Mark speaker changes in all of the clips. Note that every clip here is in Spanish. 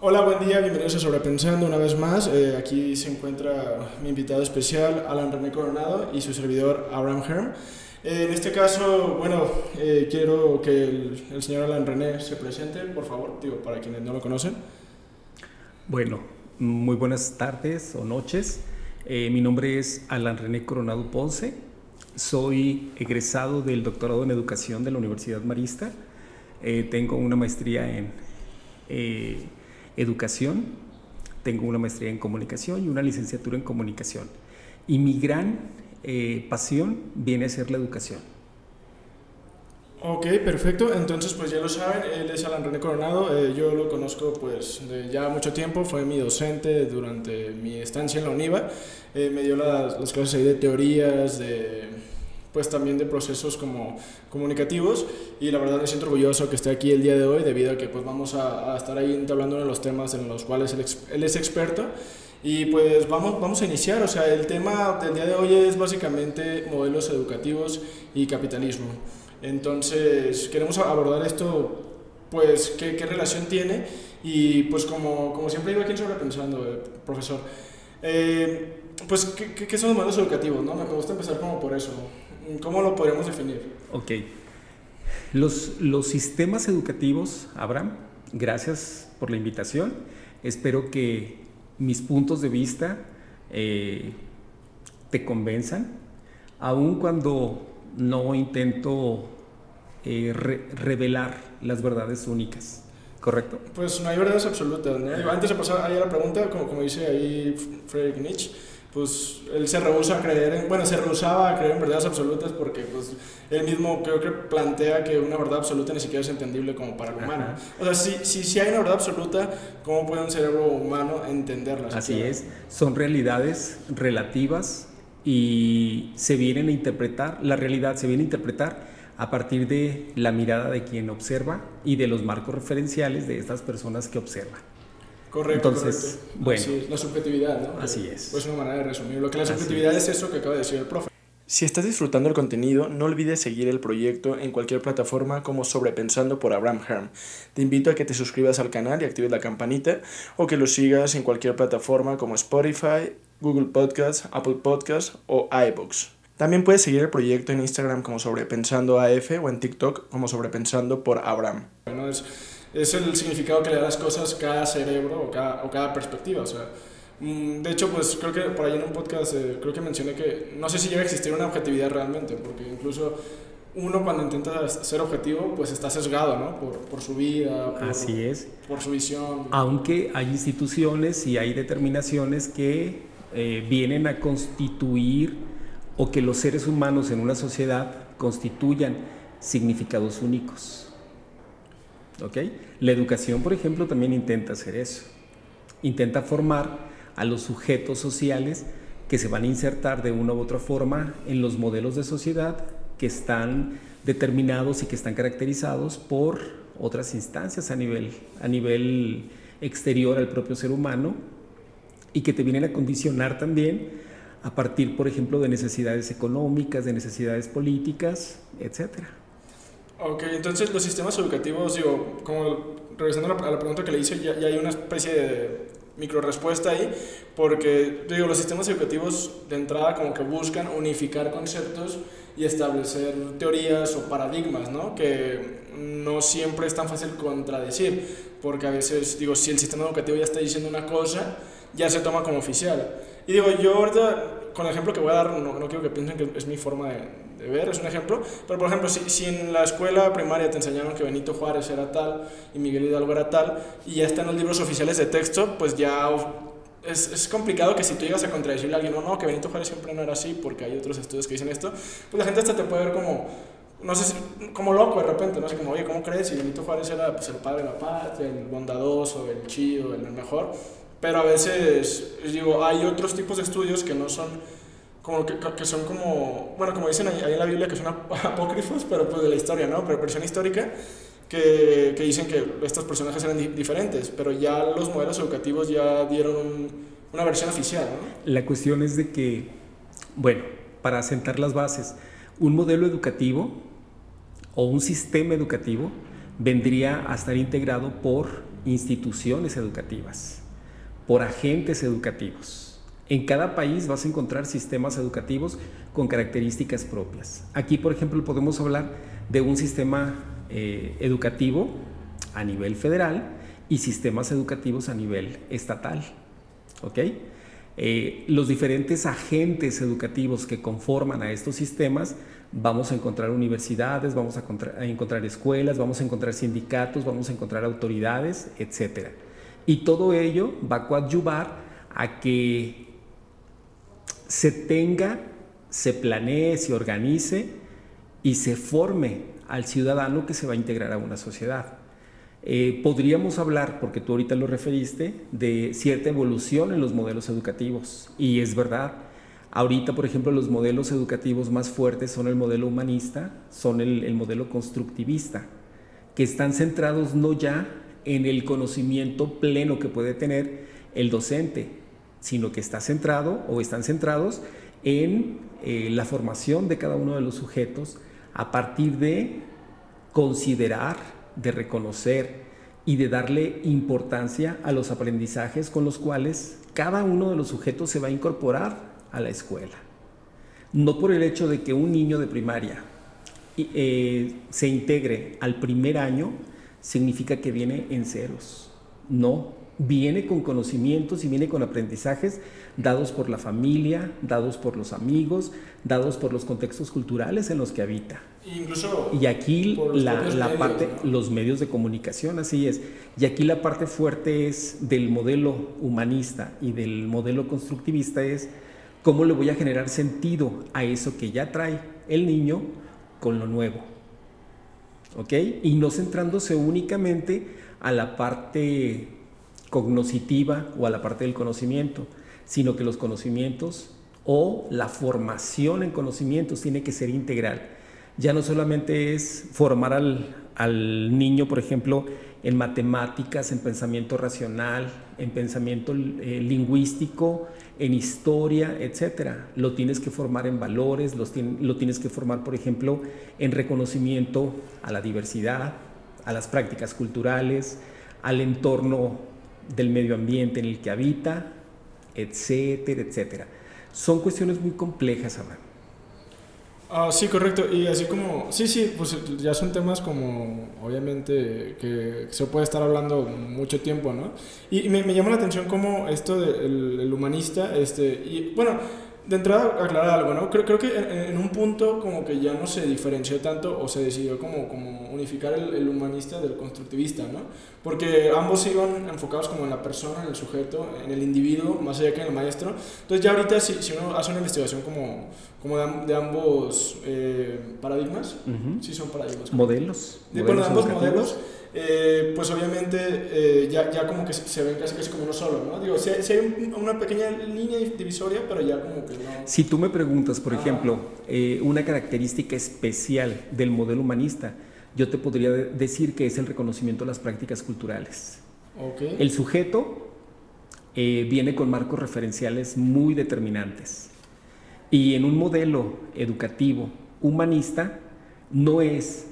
Speaker 1: Hola, buen día, bienvenidos a Sobrepensando una vez más. Eh, aquí se encuentra mi invitado especial, Alan René Coronado, y su servidor, Abraham Herm. Eh, en este caso, bueno, eh, quiero que el, el, señor Alan René se presente, por favor, digo, para quienes no lo conocen.
Speaker 2: Bueno, muy buenas tardes o noches. mi nombre es Alan René Coronado Ponce. Soy egresado del doctorado en educación de la Universidad Marista. tengo una maestría en educación, tengo una maestría en comunicación y una licenciatura en comunicación. Y mi gran eh, pasión viene a ser la educación.
Speaker 1: Ok, perfecto. Entonces, pues ya lo saben, él es Alan René Coronado. Eh, yo lo conozco pues ya mucho tiempo. Fue mi docente durante mi estancia en la UNIVA. Eh, me dio las, las clases ahí de teorías, de pues también de procesos como comunicativos y la verdad me siento orgulloso que esté aquí el día de hoy debido a que pues vamos a, estar ahí hablando de los temas en los cuales él, es experto y pues vamos, vamos a iniciar, o sea, el tema del día de hoy es básicamente modelos educativos y capitalismo. Entonces, queremos abordar esto, pues, qué, qué relación tiene y pues como, como siempre digo aquí en Sobrepensando, eh, profesor, eh, pues, ¿qué, ¿qué, son los modelos educativos? ¿no? Me gusta empezar como por eso. ¿Cómo lo podríamos definir?
Speaker 2: Ok. Los, los sistemas educativos, Abraham, gracias por la invitación. Espero que mis puntos de vista eh, te convenzan, aun cuando no intento eh, revelar las verdades únicas. ¿Correcto?
Speaker 1: Pues no hay verdades absolutas. Antes de pasar ahí a la pregunta, como, como dice ahí Friedrich Nietzsche, pues él se rehúsa a creer en, bueno, se rehusaba a creer en verdades absolutas porque pues él mismo creo que plantea que una verdad absoluta ni siquiera es entendible como para el humano. O sea, si, si, si, hay una verdad absoluta, ¿cómo puede un cerebro humano entenderla?
Speaker 2: Así es, son realidades relativas y se vienen a interpretar, la realidad se viene a interpretar a partir de la mirada de quien observa y de los marcos referenciales de estas personas que observan.
Speaker 1: Correcto. Entonces, bueno. la subjetividad, ¿no?
Speaker 2: Así es.
Speaker 1: Pues una manera de resumir. Lo que la subjetividad es. eso que acaba de decir el profe. Si estás disfrutando el contenido, no olvides seguir el proyecto en cualquier plataforma como Sobrepensando por Abraham Herm. Te invito a que te suscribas al canal y actives la campanita o que lo sigas en cualquier plataforma como Spotify, Google Podcasts, Apple Podcasts o iBooks. También puedes seguir el proyecto en Instagram como Sobrepensando AF o en TikTok como Sobrepensando por Abraham. Bueno, es es el significado que le da las cosas cada cerebro o cada, o cada perspectiva. O sea, mm, de hecho, pues creo que por ahí en un podcast eh, creo que mencioné que no sé si llega a existir una objetividad realmente, porque incluso uno cuando intenta ser objetivo, pues está sesgado, ¿no? Por, por su vida, por,
Speaker 2: Así es.
Speaker 1: por su visión.
Speaker 2: Aunque hay instituciones y hay determinaciones que eh, vienen a constituir o que los seres humanos en una sociedad constituyan significados únicos. La educación, por ejemplo, también intenta hacer eso. Intenta formar a los sujetos sociales que se van a insertar de una u otra forma en los modelos de sociedad que están determinados y que están caracterizados por otras instancias a nivel, a nivel exterior al propio ser humano y que te vienen a condicionar también a partir, por ejemplo, de necesidades económicas, de necesidades políticas, etcétera.
Speaker 1: Ok, entonces los sistemas educativos, digo, como regresando a la, pregunta que le hice, ya, hay una especie de micro respuesta ahí, porque digo, los sistemas educativos de entrada como que buscan unificar conceptos y establecer teorías o paradigmas, ¿no? Que no siempre es tan fácil contradecir, porque a veces, digo, si el sistema educativo ya está diciendo una cosa, ya se toma como oficial. Y digo, yo ahorita, con el ejemplo que voy a dar, no, no quiero que piensen que es mi forma de, ver, es un ejemplo, pero por ejemplo, si, si, en la escuela primaria te enseñaron que Benito Juárez era tal y Miguel Hidalgo era tal, y ya está en los libros oficiales de texto, pues ya es, es, complicado que si tú llegas a contradecirle a alguien, no, no, que Benito Juárez siempre no era así, porque hay otros estudios que dicen esto, pues la gente hasta te puede ver como, no sé, como loco de repente, ¿no? sé como, oye, ¿cómo crees? Si Benito Juárez era pues, el padre de la patria, el bondadoso, el chido, el mejor pero a veces, digo, hay otros tipos de estudios que no son como que, que son como, bueno, como dicen ahí, en la Biblia que son apócrifos, pero pues de la historia, ¿no? Pero versión histórica, que, que dicen que estos personajes eran diferentes, pero ya los modelos educativos ya dieron una versión oficial, ¿no?
Speaker 2: La cuestión es de que, bueno, para sentar las bases, un modelo educativo o un sistema educativo vendría a estar integrado por instituciones educativas, por agentes educativos. En cada país vas a encontrar sistemas educativos con características propias. Aquí, por ejemplo, podemos hablar de un sistema eh, educativo a nivel federal y sistemas educativos a nivel estatal. ¿Ok? Eh, los diferentes agentes educativos que conforman a estos sistemas, vamos a encontrar universidades, vamos a, encontrar escuelas, vamos a encontrar sindicatos, vamos a encontrar autoridades, etc. Y todo ello va a coadyuvar a que se tenga, se planee, se organice y se forme al ciudadano que se va a integrar a una sociedad. Eh, podríamos hablar, porque tú ahorita lo referiste, de cierta evolución en los modelos educativos. Y es verdad, ahorita, por ejemplo, los modelos educativos más fuertes son el modelo humanista, son el, el modelo constructivista, que están centrados no ya en el conocimiento pleno que puede tener el docente, sino que está centrado o están centrados en eh, la formación de cada uno de los sujetos a partir de considerar, de reconocer y de darle importancia a los aprendizajes con los cuales cada uno de los sujetos se va a incorporar a la escuela. No por el hecho de que un niño de primaria eh, se integre al primer año, significa que viene en ceros. No, viene con conocimientos y viene con aprendizajes dados por la familia, dados por los amigos, dados por los contextos culturales en los que habita.
Speaker 1: Incluso
Speaker 2: y aquí la, parte, los medios de comunicación, así es. Y aquí la parte fuerte es del modelo humanista y del modelo constructivista es cómo le voy a generar sentido a eso que ya trae el niño con lo nuevo. ¿Ok? Y no centrándose únicamente a la parte cognoscitiva o a la parte del conocimiento, sino que los conocimientos o la formación en conocimientos tiene que ser integral. Ya no solamente es formar al, niño, por ejemplo, en matemáticas, en pensamiento racional, en pensamiento eh, lingüístico, en historia, etcétera. Lo tienes que formar en valores, lo tienes que formar, por ejemplo, en reconocimiento a la diversidad, a las prácticas culturales, al entorno del medio ambiente en el que habita, etcétera, etcétera. Son cuestiones muy complejas, Abraham.
Speaker 1: Ah, sí, correcto. Y así como, sí, sí, pues ya son temas como, obviamente, que se puede estar hablando mucho tiempo, ¿no? Y, me, me, llama la atención como esto del el humanista, este, y bueno, de entrada aclarar algo, ¿no? Creo, creo que en, un punto como que ya no se diferenció tanto o se decidió como, como unificar el, el, humanista del constructivista, ¿no? Porque ambos iban enfocados como en la persona, en el sujeto, en el individuo, más allá que en el maestro. Entonces ya ahorita si, si uno hace una investigación como, como de, de ambos eh, paradigmas, sí son paradigmas.
Speaker 2: Modelos.
Speaker 1: De, bueno, de ambos modelos eh, pues obviamente eh, ya, ya, como que se ven casi, casi como uno solo, ¿no? Digo, si, hay una pequeña línea divisoria, pero ya como que no.
Speaker 2: Si tú me preguntas, por ejemplo, eh, una característica especial del modelo humanista, yo te podría decir que es el reconocimiento de las prácticas culturales.
Speaker 1: Okay.
Speaker 2: El sujeto viene con marcos referenciales muy determinantes. Y en un modelo educativo humanista no es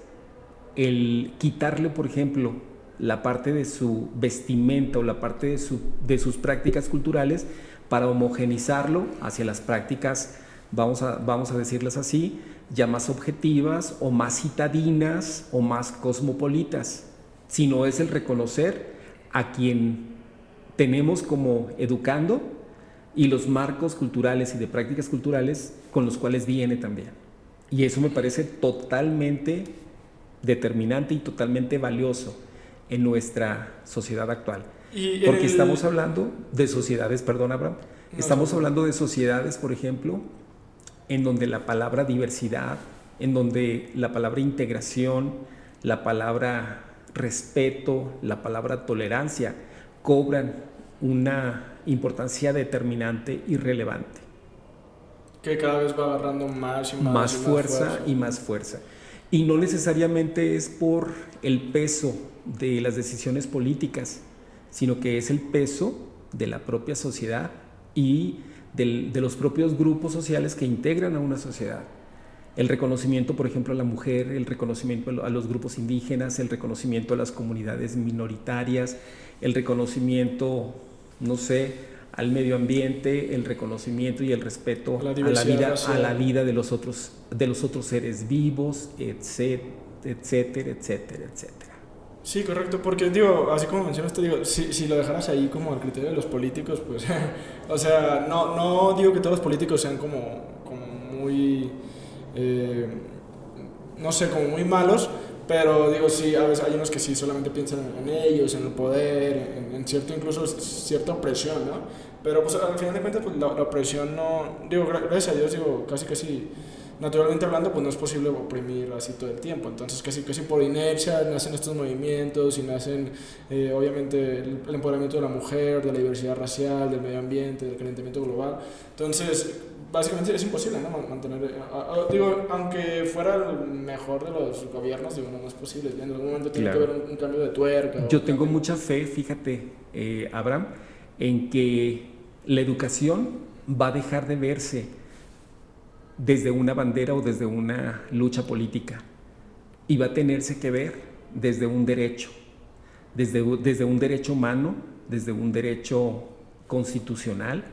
Speaker 2: el quitarle, por ejemplo, la parte de su vestimenta o la parte de, su, de sus prácticas culturales para homogenizarlo hacia las prácticas, vamos a, vamos a decirlas así, ya más objetivas o más citadinas o más cosmopolitas, sino es el reconocer a quien tenemos como educando y los marcos culturales y de prácticas culturales con los cuales viene también. Y eso me parece totalmente determinante y totalmente valioso en nuestra sociedad actual. Porque estamos hablando de sociedades, perdón Abraham, estamos hablando de sociedades, por ejemplo, en donde la palabra diversidad, en donde la palabra integración, la palabra respeto, la palabra tolerancia cobran una importancia determinante y relevante.
Speaker 1: Que cada vez va agarrando más y más,
Speaker 2: más, fuerza, y más fuerza. Y no necesariamente es por el peso de las decisiones políticas, sino que es el peso de la propia sociedad y de los propios grupos sociales que integran a una sociedad. El reconocimiento, por ejemplo, a la mujer, el reconocimiento a los grupos indígenas, el reconocimiento a las comunidades minoritarias, el reconocimiento, no sé, al medio ambiente, el reconocimiento y el respeto a la, vida, a la vida de los otros, de los otros seres vivos, etcétera, etcétera, etcétera, etcétera.
Speaker 1: Sí, correcto, porque digo, así como mencionaste, digo, si, si lo dejaras ahí como al criterio de los políticos, pues, o sea, no, no digo que todos los políticos sean como, como muy, eh, no sé, como muy malos, pero digo, sí, a veces hay unos que sí solamente piensan en ellos, en el poder, en, en cierto, incluso cierta opresión, ¿no? Pero pues al final de cuentas, pues la, opresión no, digo, gracias a Dios, digo, casi casi, naturalmente hablando, pues no es posible oprimir así todo el tiempo. Entonces, casi casi por inercia nacen estos movimientos y nacen, eh, obviamente, el, empoderamiento de la mujer, de la diversidad racial, del medio ambiente, del calentamiento global. Entonces, básicamente es imposible ¿no? mantener, eh, digo, aunque fuera el mejor de los gobiernos, digo, no, es posible, en algún momento tiene que haber un, cambio de tuerca.
Speaker 2: Yo tengo mucha fe, fíjate, eh, Abraham, en que la educación va a dejar de verse desde una bandera o desde una lucha política y va a tenerse que ver desde un derecho, desde, desde un derecho humano, desde un derecho constitucional,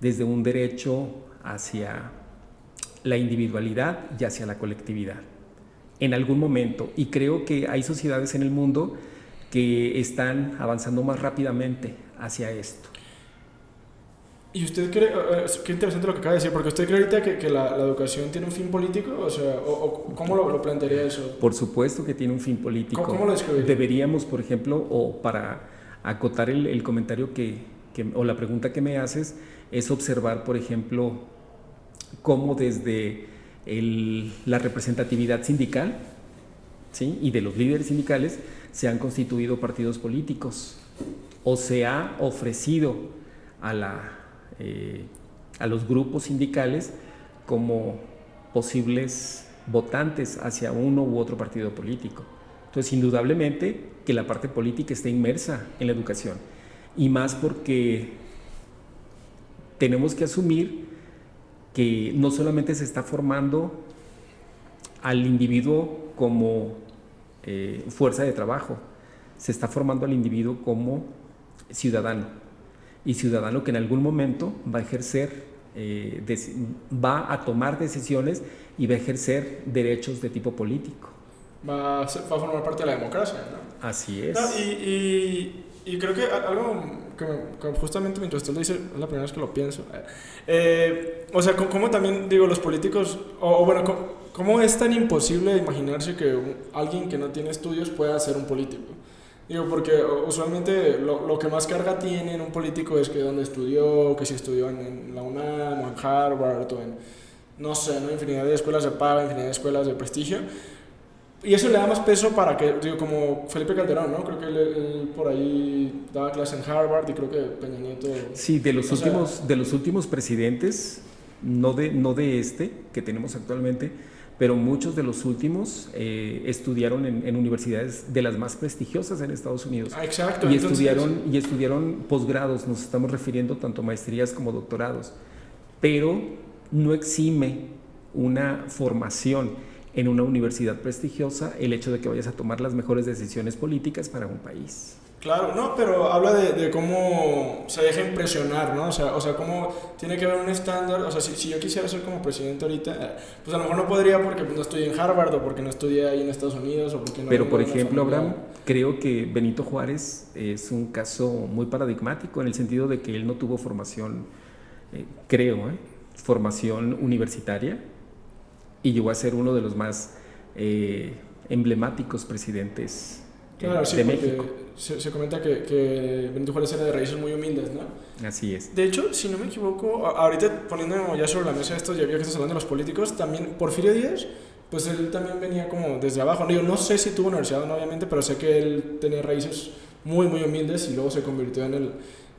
Speaker 2: desde un derecho hacia la individualidad y hacia la colectividad. En algún momento, y creo que hay sociedades en el mundo que están avanzando más rápidamente hacia esto.
Speaker 1: ¿Y usted cree, qué interesante lo que acaba de decir, porque usted cree ahorita que, que la, la, educación tiene un fin político? O sea, o, ¿cómo lo, lo, plantearía eso?
Speaker 2: Por supuesto que tiene un fin político.
Speaker 1: ¿Cómo, lo describiría?
Speaker 2: Deberíamos, por ejemplo, o para acotar el, el comentario que, que, o la pregunta que me haces, es observar, por ejemplo, cómo desde la representatividad sindical y de los líderes sindicales se han constituido partidos políticos o se ha ofrecido a la eh, a los grupos sindicales como posibles votantes hacia uno u otro partido político. Entonces, indudablemente que la parte política está inmersa en la educación y más porque tenemos que asumir que no solamente se está formando al individuo como eh, fuerza de trabajo, se está formando al individuo como ciudadano y ciudadano que en algún momento va a ejercer, eh, va a tomar decisiones y va a ejercer derechos de tipo político.
Speaker 1: Va a, va a formar parte de la democracia, ¿no?
Speaker 2: Así es.
Speaker 1: y, y, y, creo que algo justamente mientras usted lo dice, es la primera vez que lo pienso. Eh, o sea, ¿cómo también, digo, los políticos, o, o bueno, ¿cómo, ¿cómo, es tan imposible imaginarse que alguien que no tiene estudios pueda ser un político? Digo, porque usualmente lo, lo, que más carga tiene en un político es que dónde estudió, que si estudió en, la UNAM o en Harvard o en, no sé, ¿no? infinidad de escuelas de paga, infinidad de escuelas de prestigio. Y eso le da más peso para que, digo, como Felipe Calderón, ¿no? Creo que él, él por ahí daba clase en Harvard y creo que Peña Nieto...
Speaker 2: Sí, de los, últimos, sea, de los últimos presidentes, no de, no de este que tenemos actualmente, pero muchos de los últimos eh, estudiaron en, en, universidades de las más prestigiosas en Estados Unidos.
Speaker 1: Ah, exacto.
Speaker 2: Y estudiaron, y estudiaron posgrados, nos estamos refiriendo tanto a maestrías como doctorados, pero no exime una formación en una universidad prestigiosa el hecho de que vayas a tomar las mejores decisiones políticas para un país.
Speaker 1: Claro, no, pero habla de, de, cómo se deja impresionar, ¿no? O sea, o sea, cómo tiene que haber un estándar. O sea, si, si, yo quisiera ser como presidente ahorita, pues a lo mejor no podría porque pues, no estudié en Harvard o porque no estudié ahí en Estados Unidos o porque no
Speaker 2: Pero, por ejemplo, Abraham, creo que Benito Juárez es un caso muy paradigmático en el sentido de que él no tuvo formación, eh, creo, ¿eh? formación universitaria y llegó a ser uno de los más eh, emblemáticos presidentes
Speaker 1: Claro, sí, de México. Se, se, comenta que, que Benito Juárez era de raíces muy humildes, ¿no?
Speaker 2: Así es.
Speaker 1: De hecho, si no me equivoco, ahorita poniendo ya sobre la mesa esto, ya que estás hablando de los políticos, también Porfirio Díaz, pues él también venía como desde abajo. Yo no sé si tuvo universidad, obviamente, pero sé que él tenía raíces muy, muy humildes y luego se convirtió en el,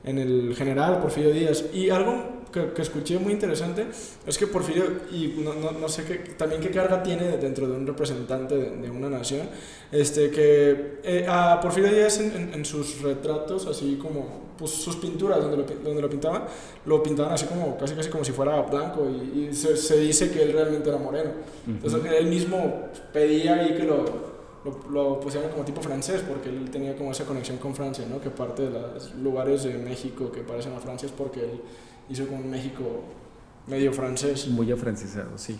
Speaker 1: en el general Porfirio Díaz. Y algo que, que, escuché muy interesante es que Porfirio, y no, no, no, sé qué, también qué carga tiene dentro de un representante de, de una nación, este, que eh, a Porfirio Díaz en, en, en, sus retratos, así como pues, sus pinturas donde lo, donde lo pintaban, lo pintaban así como casi, casi como si fuera blanco y, y se, se, dice que él realmente era moreno. Uh -huh. Entonces él mismo pedía ahí que lo lo, lo, pusieron como tipo francés porque él tenía como esa conexión con Francia, ¿no? Que parte de los lugares de México que parecen a Francia es porque él hizo como un México medio francés.
Speaker 2: Muy afrancesado, sí.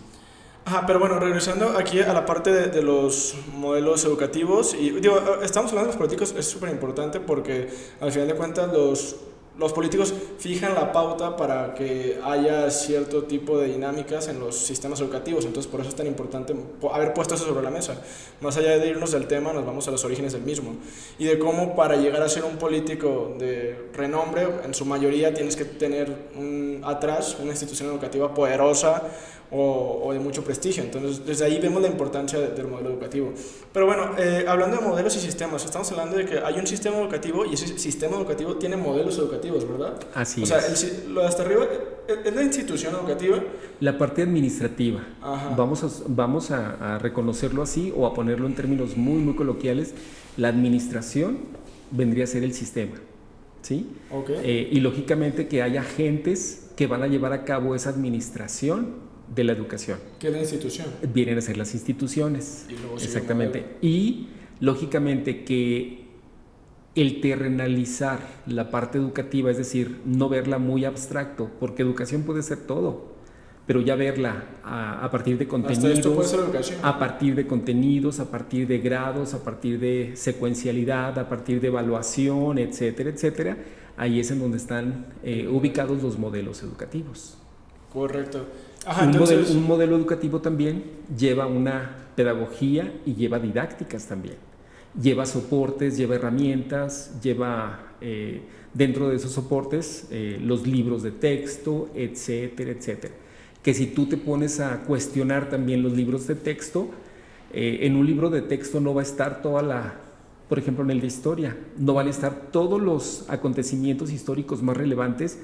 Speaker 1: Ajá, pero bueno, regresando aquí a la parte de, de los modelos educativos, y digo, estamos hablando de los políticos, es súper importante porque al final de cuentas los los políticos fijan la pauta para que haya cierto tipo de dinámicas en los sistemas educativos, entonces por eso es tan importante haber puesto eso sobre la mesa. Más allá de irnos del tema, nos vamos a los orígenes del mismo y de cómo para llegar a ser un político de renombre, en su mayoría tienes que tener atrás una institución educativa poderosa, o, o, de mucho prestigio. Entonces, desde ahí vemos la importancia de, del modelo educativo. Pero bueno, eh, hablando de modelos y sistemas, estamos hablando de que hay un sistema educativo y ese sistema educativo tiene modelos educativos, ¿verdad?
Speaker 2: Así
Speaker 1: o sea,
Speaker 2: es.
Speaker 1: El, lo de hasta arriba es la institución educativa.
Speaker 2: La parte administrativa. Ajá. Vamos, a, vamos a, a reconocerlo así o a ponerlo en términos muy, muy coloquiales. La administración vendría a ser el sistema. ¿Sí?
Speaker 1: Okay.
Speaker 2: Eh, y lógicamente que haya agentes que van a llevar a cabo esa administración de la educación.
Speaker 1: ¿Qué es la institución?
Speaker 2: Vienen a ser las instituciones.
Speaker 1: Y luego
Speaker 2: Exactamente. Y lógicamente que el terrenalizar la parte educativa, es decir, no verla muy abstracto, porque educación puede ser todo, pero ya verla a, a partir de contenidos, a partir de contenidos, a partir de grados, a partir de secuencialidad, a partir de evaluación, etcétera, etcétera, ahí es en donde están eh, ubicados los modelos educativos.
Speaker 1: Correcto.
Speaker 2: Ajá, un, entonces... modelo, un, modelo, educativo también lleva una pedagogía y lleva didácticas también. Lleva soportes, lleva herramientas, lleva eh, dentro de esos soportes eh, los libros de texto, etcétera, etcétera. Que si tú te pones a cuestionar también los libros de texto, eh, en un libro de texto no va a estar toda la, por ejemplo, en el de historia, no van a estar todos los acontecimientos históricos más relevantes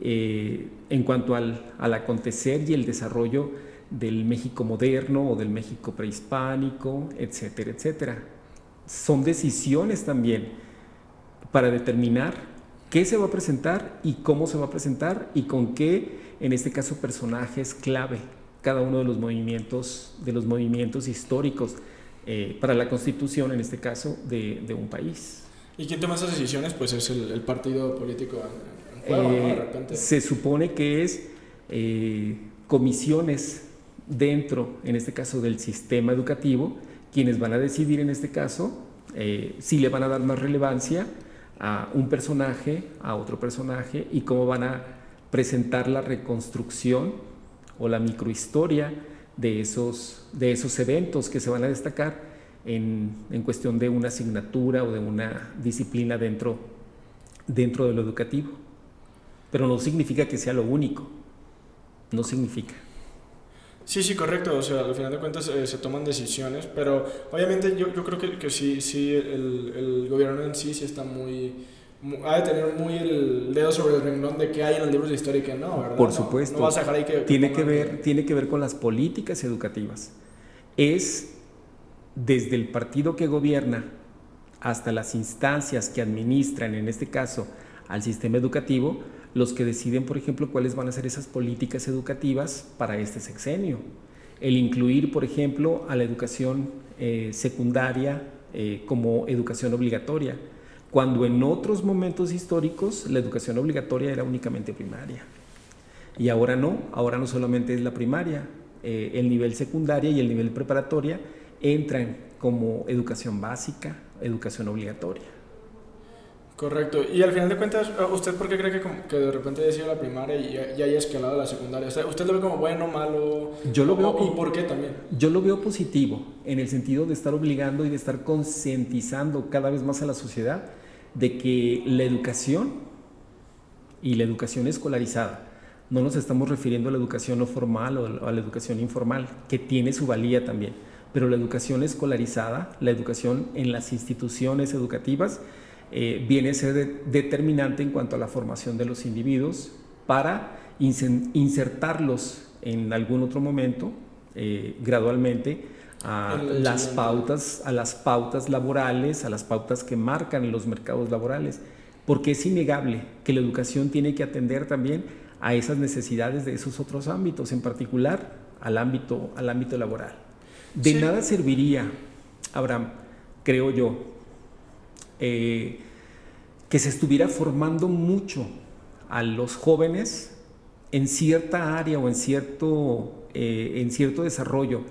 Speaker 2: eh, en cuanto al, al, acontecer y el desarrollo del México moderno o del México prehispánico, etcétera, etcétera. Son decisiones también para determinar qué se va a presentar y cómo se va a presentar y con qué, en este caso, personajes clave, cada uno de los movimientos, de los movimientos históricos eh, para la constitución, en este caso, de, de, un país.
Speaker 1: ¿Y quién toma esas decisiones? Pues es el, el partido político
Speaker 2: eh, se supone que es eh, comisiones dentro, en este caso, del sistema educativo, quienes van a decidir, en este caso, eh, si le van a dar más relevancia a un personaje, a otro personaje, y cómo van a presentar la reconstrucción o la microhistoria de esos, de esos eventos que se van a destacar en, en cuestión de una asignatura o de una disciplina dentro, dentro de lo educativo pero no significa que sea lo único. No significa.
Speaker 1: Sí, sí, correcto. O sea, al final de cuentas eh, se toman decisiones, pero obviamente yo, yo creo que, que sí, sí el, el, gobierno en sí sí está muy, muy, ha de tener muy el dedo sobre el renglón de qué hay en los libros de historia y qué no, ¿verdad?
Speaker 2: Por supuesto.
Speaker 1: No, no vas a dejar ahí que...
Speaker 2: Tiene que, ver, tiene que ver con las políticas educativas. Es desde el partido que gobierna hasta las instancias que administran, en este caso, al sistema educativo, los que deciden, por ejemplo, cuáles van a ser esas políticas educativas para este sexenio. El incluir, por ejemplo, a la educación eh, secundaria eh, como educación obligatoria, cuando en otros momentos históricos la educación obligatoria era únicamente primaria. Y ahora no, ahora no solamente es la primaria, eh, el nivel secundaria y el nivel preparatoria entran como educación básica, educación obligatoria.
Speaker 1: Correcto. Y al final de cuentas, ¿usted por qué cree que, que de repente haya sido la primaria y ya haya escalado a la secundaria? O sea, ¿Usted lo ve como bueno, malo?
Speaker 2: Yo lo veo.
Speaker 1: ¿Y por qué también?
Speaker 2: Yo lo veo positivo, en el sentido de estar obligando y de estar concientizando cada vez más a la sociedad de que la educación y la educación escolarizada, no nos estamos refiriendo a la educación no formal o a la educación informal, que tiene su valía también, pero la educación escolarizada, la educación en las instituciones educativas, eh, viene a ser determinante en cuanto a la formación de los individuos para insertarlos en algún otro momento, eh, gradualmente, a las pautas, a las pautas laborales, a las pautas que marcan los mercados laborales, porque es innegable que la educación tiene que atender también a esas necesidades de esos otros ámbitos, en particular al ámbito, al ámbito laboral. De nada serviría, Abraham, creo yo, eh, que se estuviera formando mucho a los jóvenes en cierta área o en cierto, eh, en cierto desarrollo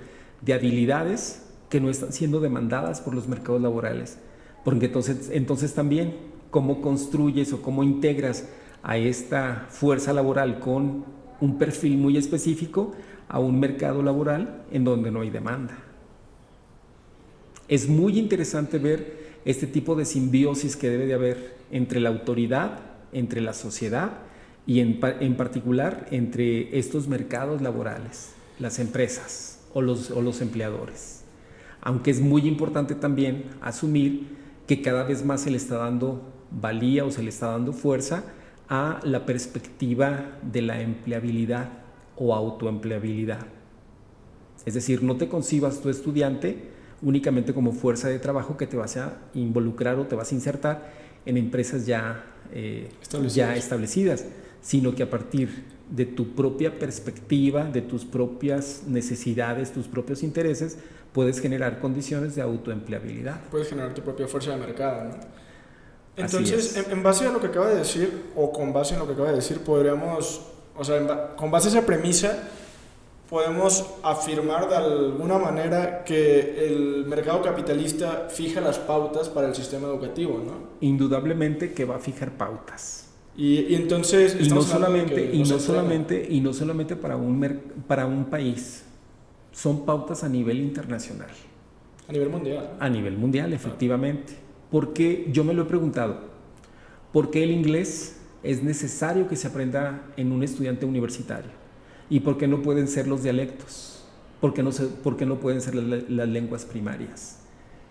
Speaker 2: de habilidades que no están siendo demandadas por los mercados laborales. Porque entonces, entonces también, ¿cómo construyes o cómo integras a esta fuerza laboral con un perfil muy específico a un mercado laboral en donde no hay demanda? Es muy interesante ver este tipo de simbiosis que debe de haber entre la autoridad, entre la sociedad y en, en particular entre estos mercados laborales, las empresas o los, o los empleadores. Aunque es muy importante también asumir que cada vez más se le está dando valía o se le está dando fuerza a la perspectiva de la empleabilidad o autoempleabilidad. Es decir, no te concibas tu estudiante únicamente como fuerza de trabajo que te vas a involucrar o te vas a insertar en empresas ya, eh, ya establecidas, sino que a partir de tu propia perspectiva, de tus propias necesidades, tus propios intereses, puedes generar condiciones de autoempleabilidad.
Speaker 1: Puedes generar tu propia fuerza de mercado, ¿no? Entonces, en, base a lo que acaba de decir, o con base en lo que acaba de decir, podríamos, o sea, con base a esa premisa, podemos afirmar de alguna manera que el mercado capitalista fija las pautas para el sistema educativo, ¿no?
Speaker 2: Indudablemente que va a fijar pautas.
Speaker 1: Y, entonces
Speaker 2: y no solamente y no solamente y no solamente para un para un país. Son pautas a nivel internacional.
Speaker 1: A nivel mundial.
Speaker 2: A nivel mundial efectivamente. Porque yo me lo he preguntado. ¿por qué el inglés es necesario que se aprenda en un estudiante universitario y por qué no pueden ser los dialectos por qué no se, por qué no pueden ser las, las lenguas primarias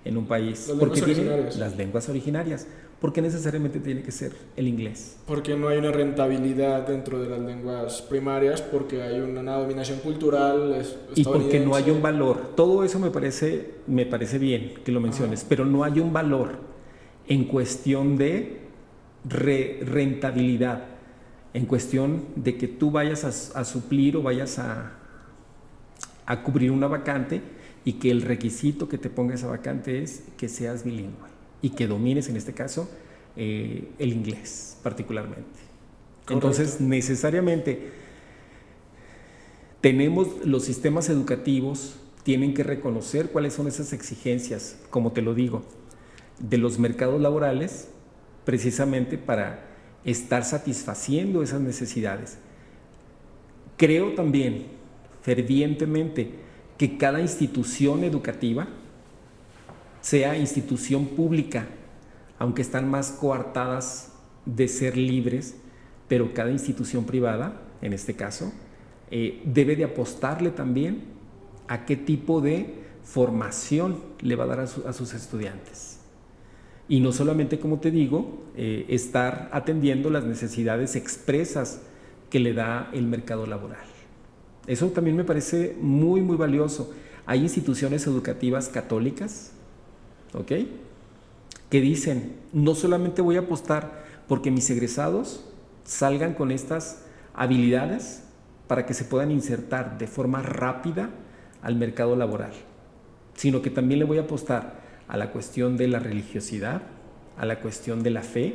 Speaker 2: en un país
Speaker 1: las lenguas originarias.
Speaker 2: las lenguas originarias ¿Por qué necesariamente tiene que ser el inglés?
Speaker 1: Porque no hay una rentabilidad dentro de las lenguas primarias, porque hay una dominación cultural.
Speaker 2: Y porque no hay un valor. Todo eso me parece, me parece bien que lo menciones, pero no hay un valor en cuestión de rentabilidad, en cuestión de que tú vayas a, suplir o vayas a, a cubrir una vacante y que el requisito que te ponga esa vacante es que seas bilingüe y que domines en este caso eh, el inglés particularmente. Entonces, necesariamente tenemos los sistemas educativos, tienen que reconocer cuáles son esas exigencias, como te lo digo, de los mercados laborales, precisamente para estar satisfaciendo esas necesidades. Creo también fervientemente que cada institución educativa sea institución pública, aunque están más coartadas de ser libres, pero cada institución privada, en este caso, eh, debe de apostarle también a qué tipo de formación le va a dar a, sus estudiantes. Y no solamente, como te digo, eh, estar atendiendo las necesidades expresas que le da el mercado laboral. Eso también me parece muy, muy valioso. Hay instituciones educativas católicas ¿ok? Que dicen, no solamente voy a apostar porque mis egresados salgan con estas habilidades para que se puedan insertar de forma rápida al mercado laboral, sino que también le voy a apostar a la cuestión de la religiosidad, a la cuestión de la fe,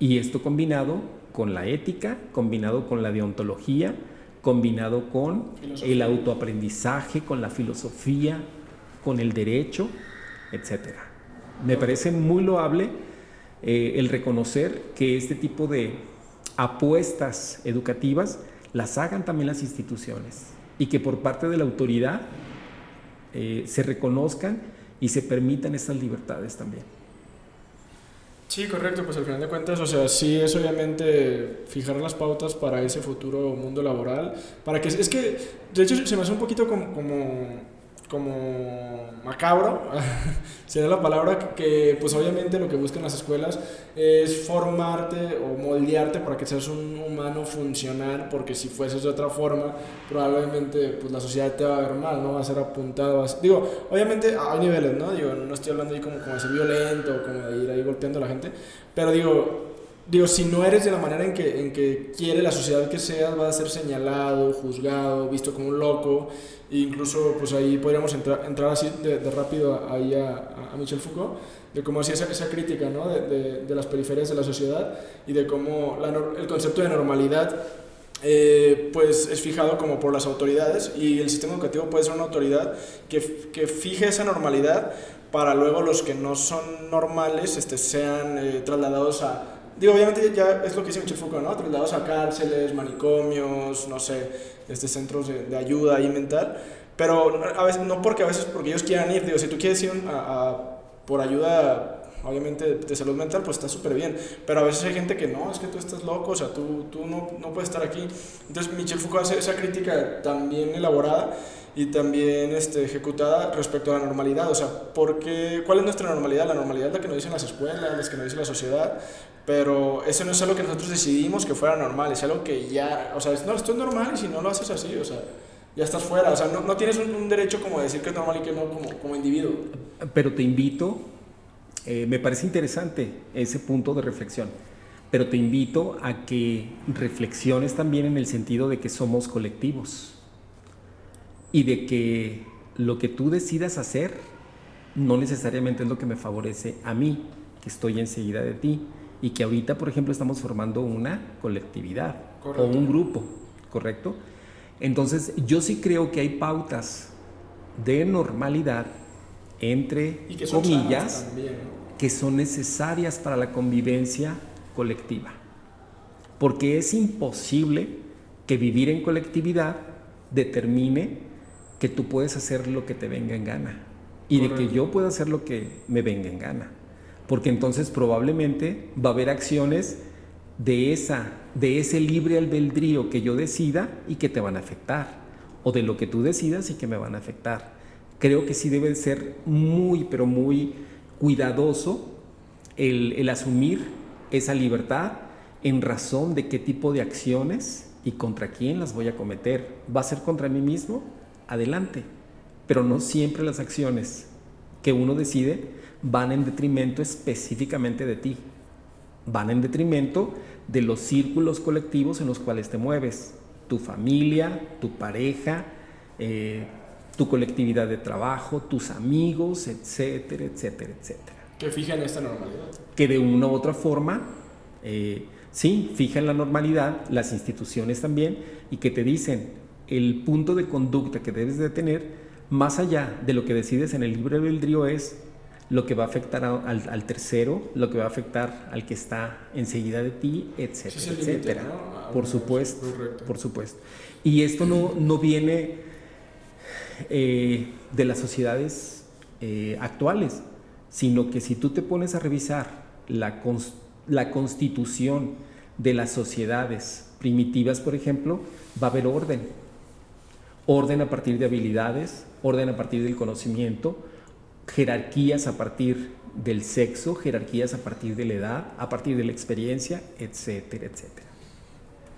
Speaker 2: y esto combinado con la ética, combinado con la deontología, combinado con el autoaprendizaje, con la filosofía, con el derecho, etcétera. Me parece muy loable eh, el reconocer que este tipo de apuestas educativas las hagan también las instituciones y que por parte de la autoridad eh, se reconozcan y se permitan estas libertades también.
Speaker 1: Sí, correcto, pues al final de cuentas, o sea, sí es obviamente fijar las pautas para ese futuro mundo laboral, para que, es que, de hecho, se me hace un poquito como, como como macabro, sería la palabra, que pues obviamente lo que buscan las escuelas es formarte o moldearte para que seas un humano funcional, porque si fueses de otra forma, probablemente pues la sociedad te va a ver mal, ¿no? Va a ser apuntado, digo, obviamente hay niveles, ¿no? Digo, no estoy hablando ahí como, como de ser violento, como de ir ahí golpeando a la gente, pero digo, digo, si no eres de la manera en que, en que quiere la sociedad que seas, vas a ser señalado, juzgado, visto como un loco. E incluso, pues ahí podríamos entrar, entrar así de, rápido ahí a, a, Michel Foucault, de cómo hacía esa, esa crítica ¿no? de, de, las periferias de la sociedad y de cómo el concepto de normalidad eh, pues es fijado como por las autoridades y el sistema educativo puede ser una autoridad que, que fije esa normalidad para luego los que no son normales este, sean eh, trasladados a digo, obviamente ya es lo que dice Michel Foucault, ¿no? Trasladados a cárceles, manicomios, no sé, este, centros de, de, ayuda ahí mental, pero a veces, no porque a veces porque ellos quieran ir, digo, si tú quieres ir a, por ayuda obviamente de salud mental, pues está súper bien. Pero a veces hay gente que no, es que tú estás loco, o sea, tú, tú no, no puedes estar aquí. Entonces Michel Foucault hace esa crítica también elaborada y también este, ejecutada respecto a la normalidad. O sea, porque, ¿cuál es nuestra normalidad? La normalidad es la que nos dicen las escuelas, la que nos dice la sociedad, pero eso no es algo que nosotros decidimos que fuera normal, es algo que ya, o sea, no, esto es normal y si no lo haces así, o sea, ya estás fuera, o sea, no, no tienes un, derecho como decir que es normal y que no como, como individuo.
Speaker 2: Pero te invito, eh, me parece interesante ese punto de reflexión, pero te invito a que reflexiones también en el sentido de que somos colectivos y de que lo que tú decidas hacer no necesariamente es lo que me favorece a mí, que estoy enseguida de ti, y que ahorita, por ejemplo, estamos formando una colectividad o un grupo, ¿correcto? Entonces, yo sí creo que hay pautas de normalidad, entre comillas, que son necesarias para la convivencia colectiva. Porque es imposible que vivir en colectividad determine que tú puedes hacer lo que te venga en gana y de que yo pueda hacer lo que me venga en gana. Porque entonces probablemente va a haber acciones de, esa, de ese libre albedrío que yo decida y que te van a afectar, o de lo que tú decidas y que me van a afectar. Creo que sí debe ser muy, pero muy cuidadoso el, el asumir esa libertad en razón de qué tipo de acciones y contra quién las voy a cometer. ¿Va a ser contra mí mismo? Adelante. Pero no siempre las acciones que uno decide van en detrimento específicamente de ti. Van en detrimento de los círculos colectivos en los cuales te mueves. Tu familia, tu pareja, eh, tu colectividad de trabajo, tus amigos, etcétera, etcétera, etcétera.
Speaker 1: Que fijan esta normalidad.
Speaker 2: Que de una u otra forma, eh, sí, fijan la normalidad, las instituciones también, y que te dicen, el punto de conducta que debes de tener, más allá de lo que decides en el libre albedrío, es lo que va a afectar al, tercero, lo que va a afectar al que está enseguida de ti, etcétera, etcétera. Por supuesto, por supuesto. Y esto no, no viene eh, de las sociedades eh, actuales, sino que si tú te pones a revisar la, la constitución de las sociedades primitivas, por ejemplo, va a haber orden orden a partir de habilidades, orden a partir del conocimiento, jerarquías a partir del sexo, jerarquías a partir de la edad, a partir de la experiencia, etcétera, etcétera.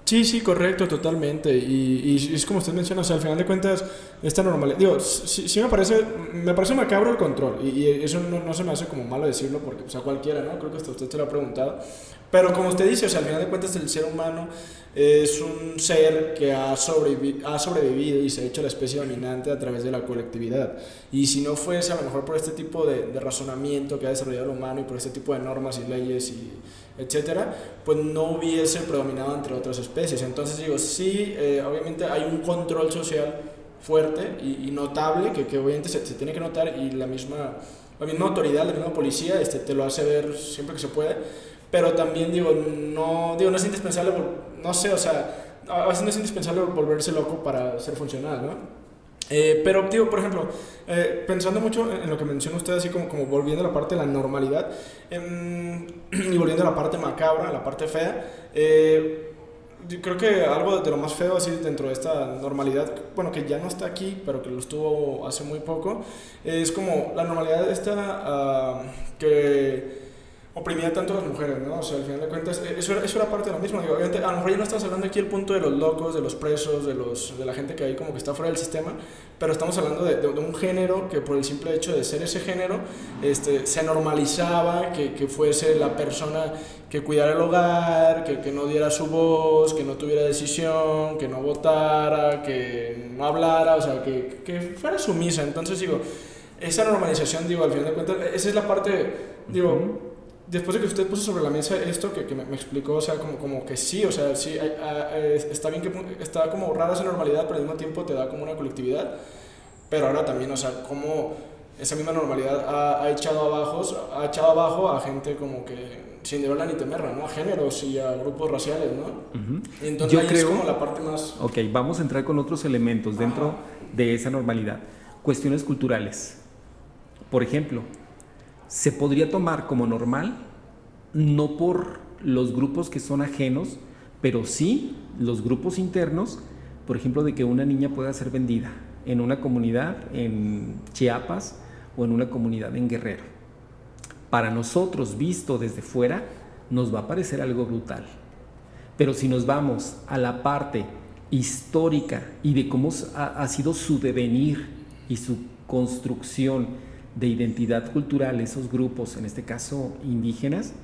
Speaker 1: Sí, sí, correcto, totalmente. Y, es como usted menciona, o sea, al final de cuentas, esta normalidad, digo, sí, me parece, me parece macabro el control, y, eso no, no, se me hace como malo decirlo, porque, o sea, cualquiera, ¿no? Creo que hasta usted se lo ha preguntado. Pero como usted dice, o sea, al final de cuentas, el ser humano es un ser que ha, ha sobrevivido y se ha hecho la especie dominante a través de la colectividad. Y si no fuese a lo mejor por este tipo de, de razonamiento que ha desarrollado el humano y por este tipo de normas y leyes y etcétera, pues no hubiese predominado entre otras especies. Entonces digo, sí, eh, obviamente hay un control social fuerte y, notable que, que obviamente se, se, tiene que notar y la misma, la misma autoridad, la misma policía este, te lo hace ver siempre que se puede pero también digo, no, digo, no es indispensable, no sé, o sea, a veces no es indispensable volverse loco para ser funcional, ¿no? Eh, pero, digo, por ejemplo, eh, pensando mucho en, lo que menciona usted, así como, como volviendo a la parte de la normalidad em, y volviendo a la parte macabra, la parte fea, eh, creo que algo de lo más feo así dentro de esta normalidad, bueno, que ya no está aquí, pero que lo estuvo hace muy poco, es como la normalidad esta uh, que oprimía tanto a las mujeres, ¿no? O sea, al final de cuentas, eh, eso era, eso era parte de lo mismo. Digo, obviamente, a lo mejor ya no estamos hablando aquí el punto de los locos, de los presos, de, los, de la gente que ahí como que está fuera del sistema, pero estamos hablando de, de, un género que por el simple hecho de ser ese género, este, se normalizaba que, que fuese la persona que cuidara el hogar, que, que, no diera su voz, que no tuviera decisión, que no votara, que no hablara, o sea, que, que fuera sumisa. Entonces, digo, esa normalización, digo, al final de cuentas, esa es la parte, digo después de que usted puso sobre la mesa esto que, que me, me, explicó, o sea, como, como que sí, o sea, sí, hay, hay, está bien que está como rara esa normalidad, pero al mismo tiempo te da como una colectividad, pero ahora también, o sea, como esa misma normalidad ha, ha echado, abajo, ha echado abajo a gente como que sin deberla ni temerla, ¿no? A géneros y a grupos raciales, ¿no? Uh -huh. Entonces
Speaker 2: Yo
Speaker 1: ahí
Speaker 2: creo,
Speaker 1: es como la parte más...
Speaker 2: Ok, vamos a entrar con otros elementos dentro de esa normalidad. Cuestiones culturales. Por ejemplo, se podría tomar como normal, no por los grupos que son ajenos, pero sí los grupos internos, por ejemplo, de que una niña pueda ser vendida en una comunidad en Chiapas o en una comunidad en Guerrero. Para nosotros, visto desde fuera, nos va a parecer algo brutal. Pero si nos vamos a la parte histórica y de cómo ha, sido su devenir y su construcción, de identidad cultural, esos grupos, en este caso indígenas,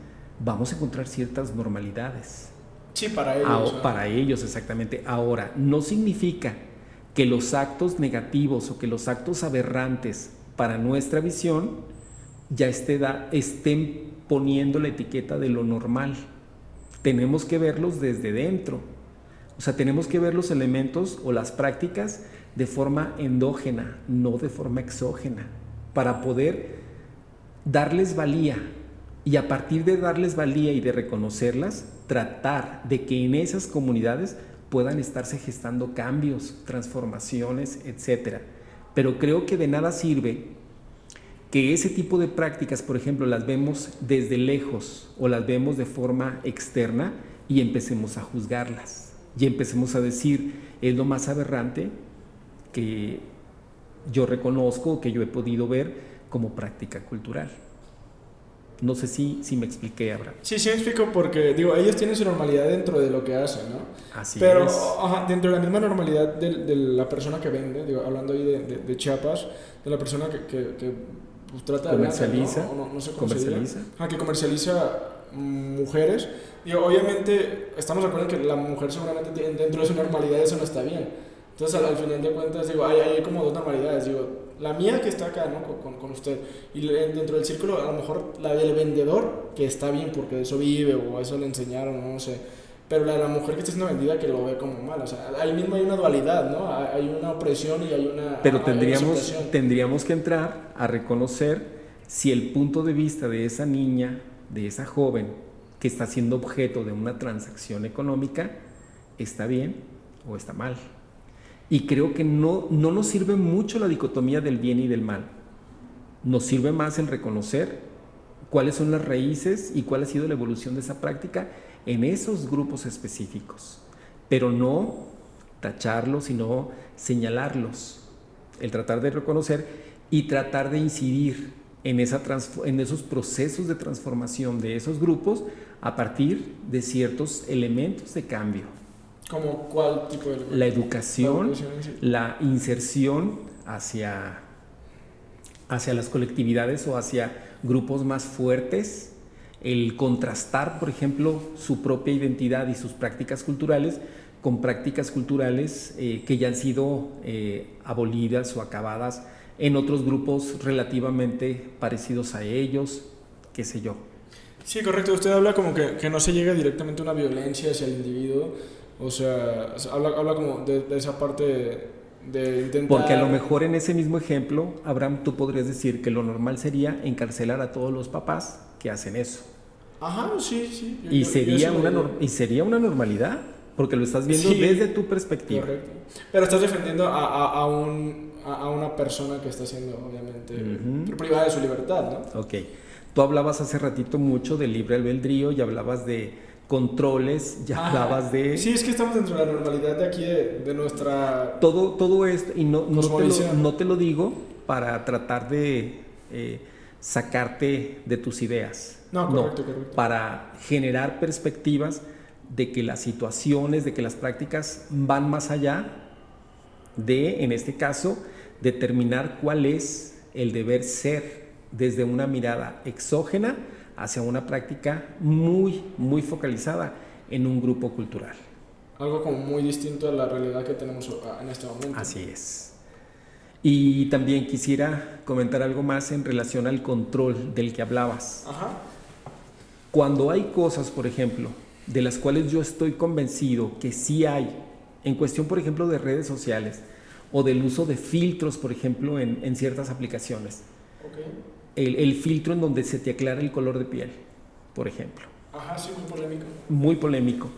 Speaker 2: vamos a encontrar ciertas normalidades.
Speaker 1: Sí, para ellos.
Speaker 2: Ah. Para ellos, exactamente. Ahora, no significa que los actos negativos o que los actos aberrantes para nuestra visión ya esté da, estén poniendo la etiqueta de lo normal. Tenemos que verlos desde dentro. O sea, tenemos que ver los elementos o las prácticas de forma endógena, no de forma exógena para poder darles valía y a partir de darles valía y de reconocerlas, tratar de que en esas comunidades puedan estarse gestando cambios, transformaciones, etc. Pero creo que de nada sirve que ese tipo de prácticas, por ejemplo, las vemos desde lejos o las vemos de forma externa y empecemos a juzgarlas y empecemos a decir, es lo más aberrante que yo reconozco, que yo he podido ver como práctica cultural. No sé si, si me expliqué, Abraham.
Speaker 1: Sí, sí me explico porque, digo, ellos tienen su normalidad dentro de lo que hacen, ¿no?
Speaker 2: Así
Speaker 1: Pero,
Speaker 2: es.
Speaker 1: Ajá, dentro de la misma normalidad de, de, la persona que vende, digo, hablando ahí de, de, de Chiapas, de la persona que, que, que pues, trata de
Speaker 2: comercializa,
Speaker 1: ¿no? No, no, sé cómo
Speaker 2: comercializa.
Speaker 1: Ah, que comercializa mujeres. Digo, obviamente, estamos de acuerdo en que la mujer seguramente dentro de su normalidad eso no está bien. Entonces, al, al, final de cuentas, digo, hay, hay, como dos normalidades. Digo, la mía que está acá, ¿no? Con, con, usted. Y dentro del círculo, a lo mejor la del vendedor, que está bien porque de eso vive o eso le enseñaron, no sé. Pero la de la mujer que está siendo vendida, que lo ve como mal. O sea, ahí mismo hay una dualidad, ¿no? Hay una opresión y hay una.
Speaker 2: Pero tendríamos, tendríamos que entrar a reconocer si el punto de vista de esa niña, de esa joven, que está siendo objeto de una transacción económica, está bien o está mal. Y creo que no, no nos sirve mucho la dicotomía del bien y del mal. Nos sirve más el reconocer cuáles son las raíces y cuál ha sido la evolución de esa práctica en esos grupos específicos. Pero no tacharlos, sino señalarlos. El tratar de reconocer y tratar de incidir en, esa en esos procesos de transformación de esos grupos a partir de ciertos elementos de cambio.
Speaker 1: ¿Como cuál tipo de
Speaker 2: La educación, la, educación, sí. la inserción hacia, hacia las colectividades o hacia grupos más fuertes, el contrastar, por ejemplo, su propia identidad y sus prácticas culturales con prácticas culturales eh, que ya han sido eh, abolidas o acabadas en otros grupos relativamente parecidos a ellos, qué sé yo.
Speaker 1: Sí, correcto. Usted habla como que, que no se llega directamente a una violencia hacia el individuo, o sea, habla, habla como de, de, esa parte de intentar...
Speaker 2: Porque a lo mejor en ese mismo ejemplo, Abraham, tú podrías decir que lo normal sería encarcelar a todos los papás que hacen eso.
Speaker 1: Ajá, sí, sí.
Speaker 2: Yo, y, sería yo una y sería una normalidad, porque lo estás viendo sí, desde tu perspectiva.
Speaker 1: Correcto. Pero estás defendiendo a, a, a, un, a una persona que está siendo, obviamente, uh -huh. privada de su libertad, ¿no?
Speaker 2: Ok. Tú hablabas hace ratito mucho del libre albedrío y hablabas de controles, ya hablabas de...
Speaker 1: Sí, es que estamos dentro de la normalidad de aquí, de, nuestra...
Speaker 2: Todo, todo esto, y no, no, te lo, no te lo digo para tratar de eh, sacarte de tus ideas.
Speaker 1: No, correcto, correcto.
Speaker 2: Para generar perspectivas de que las situaciones, de que las prácticas van más allá de, en este caso, determinar cuál es el deber ser desde una mirada exógena hacia una práctica muy, muy focalizada en un grupo cultural.
Speaker 1: Algo como muy distinto a la realidad que tenemos en este momento.
Speaker 2: Así es. Y también quisiera comentar algo más en relación al control del que hablabas.
Speaker 1: Ajá.
Speaker 2: Cuando hay cosas, por ejemplo, de las cuales yo estoy convencido que sí hay, en cuestión, por ejemplo, de redes sociales o del uso de filtros, por ejemplo, en, ciertas aplicaciones.
Speaker 1: Okay
Speaker 2: el, filtro en donde se te aclara el color de piel, por ejemplo.
Speaker 1: Ajá, sí, muy polémico.
Speaker 2: Muy polémico.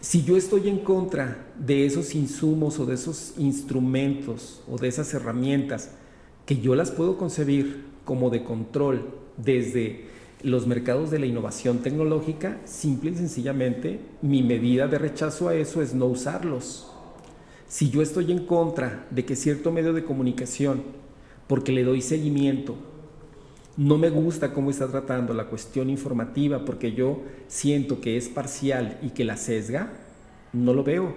Speaker 2: Si yo estoy en contra de esos insumos o de esos instrumentos o de esas herramientas que yo las puedo concebir como de control desde los mercados de la innovación tecnológica, simple y sencillamente mi medida de rechazo a eso es no usarlos. Si yo estoy en contra de que cierto medio de comunicación, porque le doy seguimiento, no me gusta cómo está tratando la cuestión informativa porque yo siento que es parcial y que la sesga, no lo veo.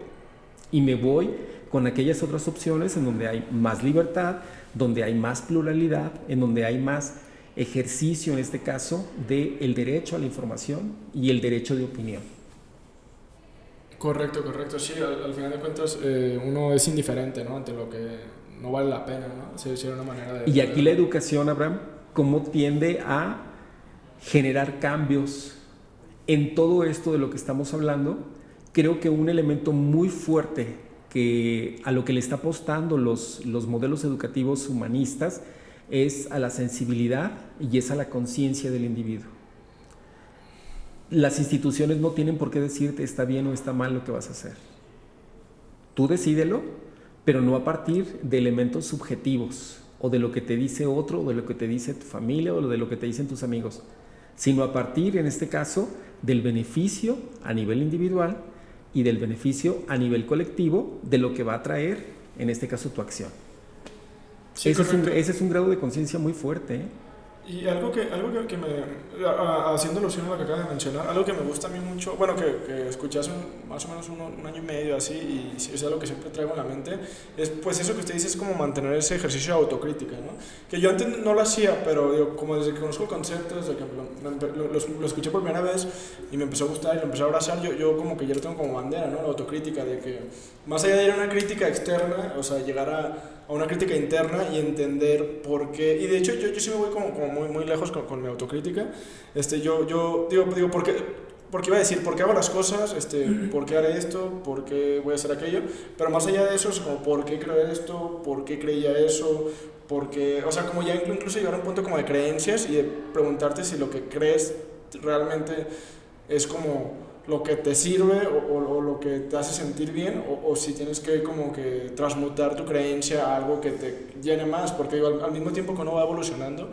Speaker 2: Y me voy con aquellas otras opciones en donde hay más libertad, donde hay más pluralidad, en donde hay más ejercicio, en este caso, del el derecho a la información y el derecho de opinión.
Speaker 1: Correcto, correcto. Sí, al, final de cuentas eh, uno es indiferente ¿no? ante lo que no vale la pena. ¿no? una manera de,
Speaker 2: y aquí la educación, Abraham, cómo tiende a generar cambios en todo esto de lo que estamos hablando, creo que un elemento muy fuerte que a lo que le está apostando los, los modelos educativos humanistas es a la sensibilidad y es a la conciencia del individuo. Las instituciones no tienen por qué decirte está bien o está mal lo que vas a hacer. Tú decídelo, pero no a partir de elementos subjetivos o de lo que te dice otro, o de lo que te dice tu familia, o de lo que te dicen tus amigos, sino a partir, en este caso, del beneficio a nivel individual y del beneficio a nivel colectivo de lo que va a traer, en este caso, tu acción. ese, es un, ese, es un, grado de conciencia muy fuerte. ¿eh?
Speaker 1: Y algo que, algo que, me, haciendo alusión a lo que acabas de mencionar, algo que me gusta a mí mucho, bueno, que, que escuché hace más o menos un, año y medio así, y es algo que siempre traigo en la mente, es pues eso que usted dice es como mantener ese ejercicio de autocrítica, ¿no? Que yo antes no lo hacía, pero digo, como desde que conozco el concepto, desde que lo, lo, escuché por primera vez y me empezó a gustar y lo empecé a abrazar, yo, yo como que ya lo tengo como bandera, ¿no? La autocrítica, de que más allá de ir a una crítica externa, o sea, llegar a a una crítica interna y entender por qué. Y de hecho, yo, yo sí me voy como, como muy, muy lejos con, con, mi autocrítica. Este, yo, yo digo, digo ¿por qué? Porque iba a decir, ¿por qué hago las cosas? Este, ¿Por qué haré esto? ¿Por qué voy a hacer aquello? Pero más allá de eso, es como, ¿por qué creo esto? ¿Por qué creía eso? Porque, o sea, como ya incluso llegar a un punto como de creencias y de preguntarte si lo que crees realmente es como lo que te sirve o, lo que te hace sentir bien o, si tienes que como que transmutar tu creencia a algo que te llene más, porque al, mismo tiempo que uno va evolucionando,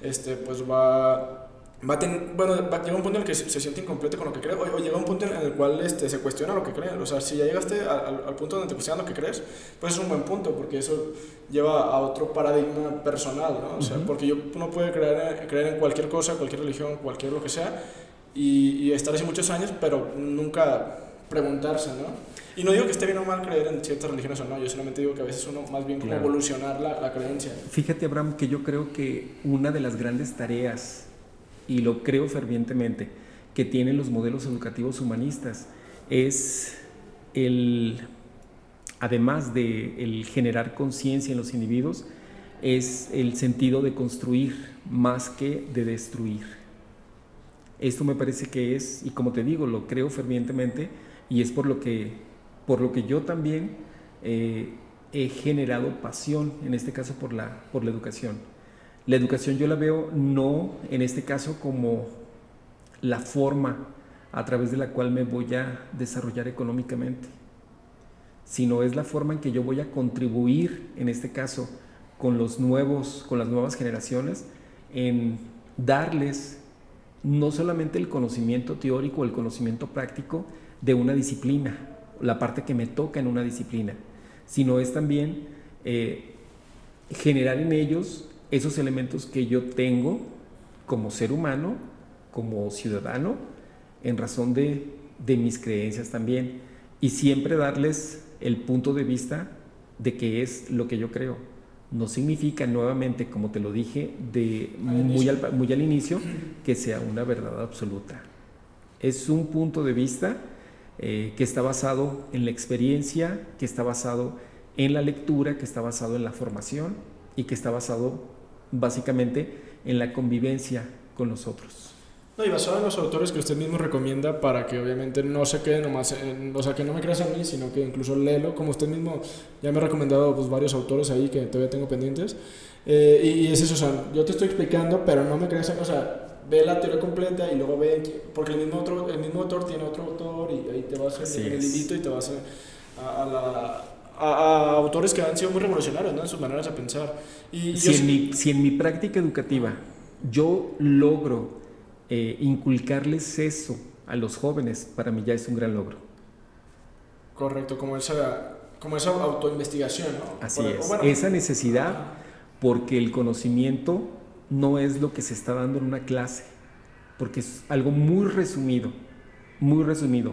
Speaker 1: este, pues va, va, bueno, va, llega un punto en el que se, siente incompleto con lo que cree o, llega un punto en el cual este, se cuestiona lo que cree. O sea, si ya llegaste al, al punto donde te cuestionas lo que crees, pues es un buen punto, porque eso lleva a otro paradigma personal, ¿no? O sea, porque yo, uno puede creer, creer en cualquier cosa, cualquier religión, cualquier lo que sea, y, estar así muchos años, pero nunca preguntarse, ¿no? Y no digo que esté bien o mal creer en ciertas religiones o no, yo solamente digo que a veces uno más bien como evolucionar la, la, creencia.
Speaker 2: Fíjate, Abraham, que yo creo que una de las grandes tareas, y lo creo fervientemente, que tienen los modelos educativos humanistas es el, además de el generar conciencia en los individuos, es el sentido de construir más que de destruir. Esto me parece que es, y como te digo, lo creo fervientemente, y es por lo que, por lo que yo también eh, he generado pasión, en este caso por la, por la educación. La educación yo la veo no en este caso como la forma a través de la cual me voy a desarrollar económicamente, sino es la forma en que yo voy a contribuir, en este caso, con los nuevos, con las nuevas generaciones, en darles no solamente el conocimiento teórico el conocimiento práctico de una disciplina, la parte que me toca en una disciplina, sino es también eh, generar en ellos esos elementos que yo tengo como ser humano, como ciudadano, en razón de, de mis creencias también, y siempre darles el punto de vista de qué es lo que yo creo. No significa nuevamente, como te lo dije de muy, al, muy al inicio, que sea una verdad absoluta. Es un punto de vista eh, que está basado en la experiencia, que está basado en la lectura, que está basado en la formación y que está basado básicamente en la convivencia con los otros.
Speaker 1: No, y basado en los autores que usted mismo recomienda para que obviamente no se quede nomás, en, o sea, que no me creas a mí, sino que incluso léelo, como usted mismo ya me ha recomendado pues, varios autores ahí que todavía tengo pendientes. Eh, y, es eso, o sea, yo te estoy explicando, pero no me creas, o sea, ve la teoría completa y luego ve, porque el mismo, otro, el mismo autor tiene otro autor y ahí te vas a el hilito y te vas a, a la a, autores que han sido muy revolucionarios ¿no? en sus maneras de pensar.
Speaker 2: Y si, en mi, si en mi práctica educativa yo logro eh, inculcarles eso a los jóvenes, para mí ya es un gran logro.
Speaker 1: Correcto, como esa, como esa autoinvestigación, ¿no?
Speaker 2: Así es, esa necesidad, porque el conocimiento no es lo que se está dando en una clase, porque es algo muy resumido, muy resumido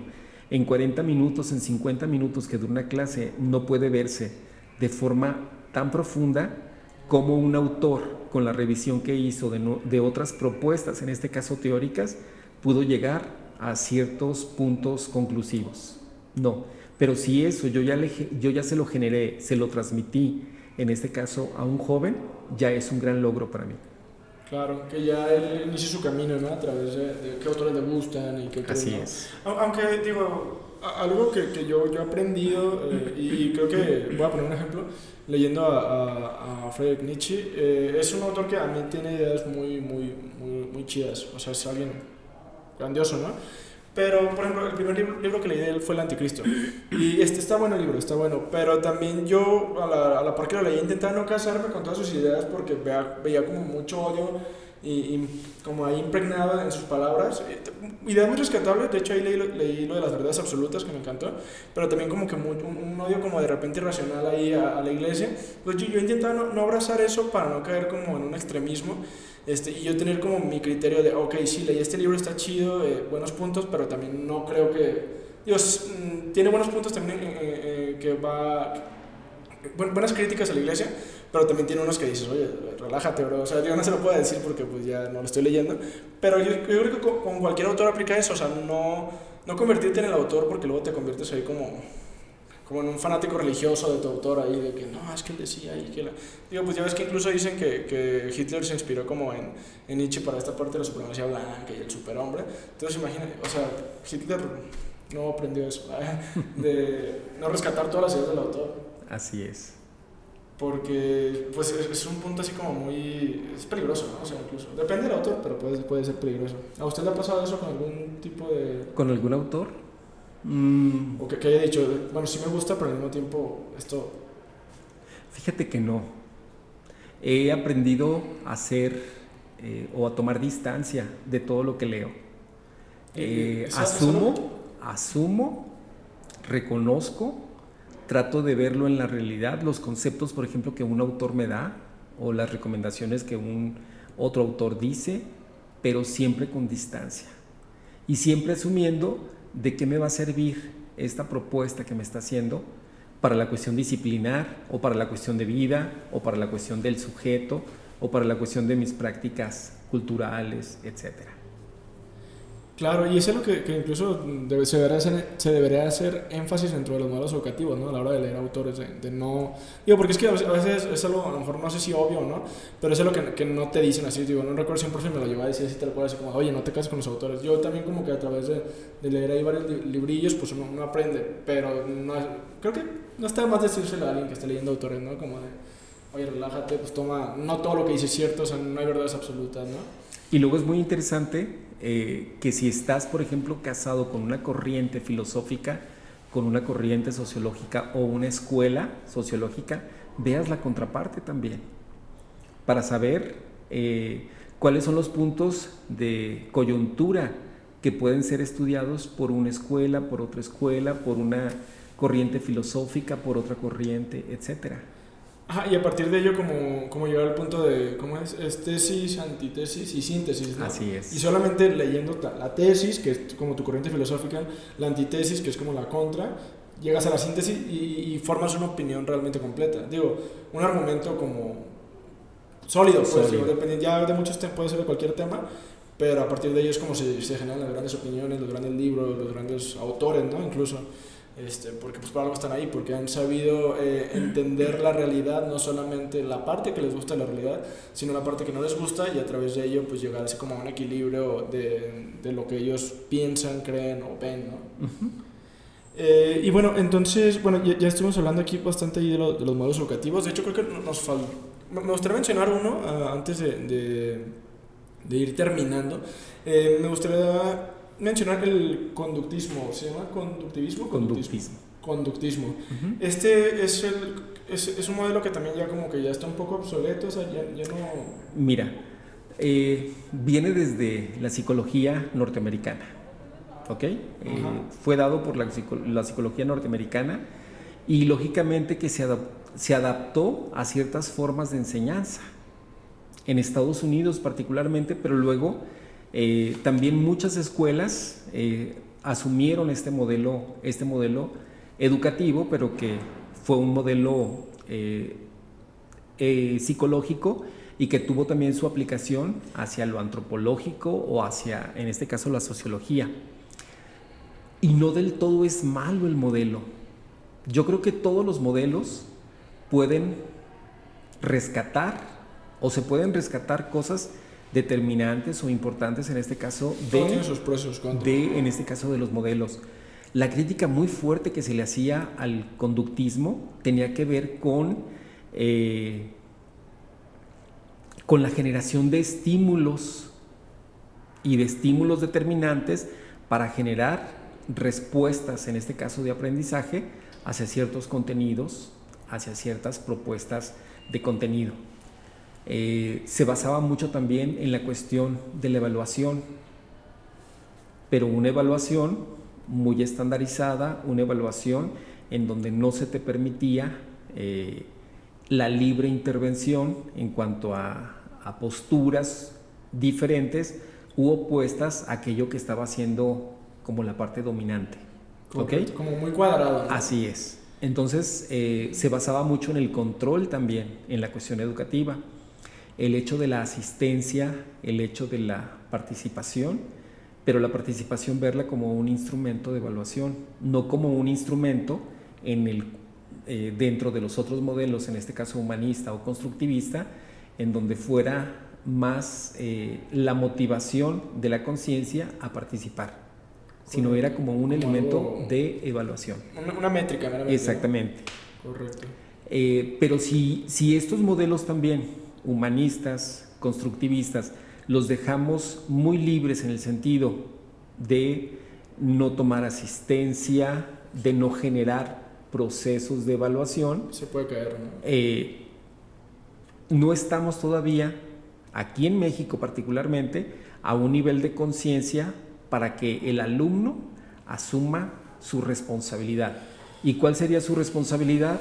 Speaker 2: en 40 minutos, en 50 minutos que dura una clase, no puede verse de forma tan profunda como un autor, con la revisión que hizo de, otras propuestas, en este caso teóricas, pudo llegar a ciertos puntos conclusivos. No, pero si eso yo ya, yo ya se lo generé, se lo transmití, en este caso a un joven, ya es un gran logro para mí.
Speaker 1: Claro, que ya él inicia su camino, ¿no? A través de, qué autores le gustan y qué
Speaker 2: Así es.
Speaker 1: Aunque, digo, algo que, que yo, yo he aprendido, eh, y creo que voy a poner un ejemplo, leyendo a, a, Friedrich Nietzsche, eh, es un autor que a mí tiene ideas muy, muy, muy, muy chidas, o sea, es alguien grandioso, ¿no? Pero, por ejemplo, el primer libro, que leí de él fue El Anticristo. Y este está bueno el libro, está bueno. Pero también yo, a la, a la par que lo leí, intentaba no casarme con todas sus ideas porque veía, veía como mucho odio y, como ahí impregnada en sus palabras. Ideas muy rescatables, de hecho ahí leí, leí, lo de las verdades absolutas que me encantó, pero también como que un, odio como de repente irracional ahí a, la iglesia. Pues yo, yo intentaba no, no abrazar eso para no caer como en un extremismo este, y yo tener como mi criterio de, ok, sí, leí este libro, está chido, eh, buenos puntos, pero también no creo que... Dios, mm, tiene buenos puntos también eh, eh, que va... buenas críticas a la iglesia, pero también tiene unos que dices, oye, relájate, bro. O sea, yo no se lo puedo decir porque pues ya no lo estoy leyendo. Pero yo, yo creo que con, cualquier autor aplica eso, o sea, no, no convertirte en el autor porque luego te conviertes ahí como como en un fanático religioso de tu autor ahí, de que no, es que él decía ahí que la... Digo, pues ya ves que incluso dicen que, que Hitler se inspiró como en, en, Nietzsche para esta parte de la supremacía blanca y el superhombre. Entonces imagínate, o sea, Hitler no aprendió eso, de no rescatar todas las ideas del autor.
Speaker 2: Así es.
Speaker 1: Porque, pues, es, un punto así como muy... es peligroso, ¿no? O sea, incluso... Depende del autor, pero puede, puede ser peligroso. ¿A usted le ha pasado eso con algún tipo de...?
Speaker 2: ¿Con algún autor?
Speaker 1: Mm. O que, haya dicho, bueno, sí me gusta, pero al mismo tiempo esto...
Speaker 2: Fíjate que no. He aprendido a hacer eh, o a tomar distancia de todo lo que leo. Eh, asumo, asumo, reconozco, trato de verlo en la realidad, los conceptos, por ejemplo, que un autor me da o las recomendaciones que un otro autor dice, pero siempre con distancia. Y siempre asumiendo de qué me va a servir esta propuesta que me está haciendo para la cuestión disciplinar o para la cuestión de vida o para la cuestión del sujeto o para la cuestión de mis prácticas culturales, etcétera.
Speaker 1: Claro, y eso es lo que, que incluso debe, se, debería hacer, se debería hacer énfasis dentro de los modelos educativos, ¿no? A la hora de leer autores, de, no... Digo, porque es que a veces es algo, a lo mejor no sé si obvio, ¿no? Pero es algo que, que no te dicen así, digo, no recuerdo si un profe me lo llevaba a decir así tal cual, así como, oye, no te cases con los autores. Yo también como que a través de, de leer ahí varios librillos, pues uno, uno aprende, pero no, creo que no está más decírselo a alguien que esté leyendo autores, ¿no? Como de, oye, relájate, pues toma, no todo lo que dices es cierto, o sea, no hay verdades absolutas, ¿no?
Speaker 2: Y luego es muy interesante eh, que si estás, por ejemplo, casado con una corriente filosófica, con una corriente sociológica o una escuela sociológica, veas la contraparte también, para saber eh, cuáles son los puntos de coyuntura que pueden ser estudiados por una escuela, por otra escuela, por una corriente filosófica, por otra corriente, etcétera.
Speaker 1: Ajá, y a partir de ello, como, como llegar al punto de, ¿cómo es? es tesis, antitesis y síntesis, ¿no?
Speaker 2: Así es.
Speaker 1: Y solamente leyendo la tesis, que es como tu corriente filosófica, la antítesis, que es como la contra, llegas a la síntesis y, formas una opinión realmente completa. Digo, un argumento como sólido, pues, Dependiendo, ya de muchos temas, puede ser de cualquier tema, pero a partir de ello es como se, se generan las grandes opiniones, los grandes libros, los grandes autores, ¿no? Incluso. Este, porque pues por algo están ahí, porque han sabido eh, entender la realidad, no solamente la parte que les gusta de la realidad, sino la parte que no les gusta y a través de ello pues llegar así como a un equilibrio de, de lo que ellos piensan, creen o ven, ¿no? eh, y bueno, entonces, bueno, ya, ya, estuvimos hablando aquí bastante ahí de, de, los modelos educativos, de hecho creo que nos falta, me gustaría mencionar uno uh, antes de, de, de, ir terminando, eh, me gustaría mencionar el conductismo, ¿se llama conductivismo?
Speaker 2: Conductismo.
Speaker 1: Conductismo. Este es, el, es, es, un modelo que también ya como que ya está un poco obsoleto, o sea, ya, ya no...
Speaker 2: Mira, eh, viene desde la psicología norteamericana, ¿ok? Eh, fue dado por la, la, psicología norteamericana y lógicamente que se, adap se adaptó a ciertas formas de enseñanza, en Estados Unidos particularmente, pero luego eh, también muchas escuelas eh, asumieron este modelo, este modelo educativo, pero que fue un modelo eh, psicológico y que tuvo también su aplicación hacia lo antropológico o hacia, en este caso, la sociología. Y no del todo es malo el modelo. Yo creo que todos los modelos pueden rescatar o se pueden rescatar cosas determinantes o importantes en este caso de,
Speaker 1: sus
Speaker 2: de en este caso de los modelos. La crítica muy fuerte que se le hacía al conductismo tenía que ver con, eh, con la generación de estímulos y de estímulos determinantes para generar respuestas, en este caso de aprendizaje, hacia ciertos contenidos, hacia ciertas propuestas de contenido. Eh, se basaba mucho también en la cuestión de la evaluación, pero una evaluación muy estandarizada, una evaluación en donde no se te permitía eh, la libre intervención en cuanto a, posturas diferentes u opuestas a aquello que estaba haciendo como la parte dominante.
Speaker 1: Como muy cuadrado.
Speaker 2: Así es. Entonces eh, se basaba mucho en el control también, en la cuestión educativa el hecho de la asistencia, el hecho de la participación, pero la participación verla como un instrumento de evaluación, no como un instrumento en el, eh, dentro de los otros modelos, en este caso humanista o constructivista, en donde fuera más eh, la motivación de la conciencia a participar, sino era como un elemento de evaluación.
Speaker 1: Una, métrica,
Speaker 2: Exactamente.
Speaker 1: Correcto.
Speaker 2: Eh, pero si, si estos modelos también humanistas, constructivistas, los dejamos muy libres en el sentido de no tomar asistencia, de no generar procesos de evaluación.
Speaker 1: Se puede caer, ¿no?
Speaker 2: Eh, no estamos todavía, aquí en México particularmente, a un nivel de conciencia para que el alumno asuma su responsabilidad. ¿Y cuál sería su responsabilidad?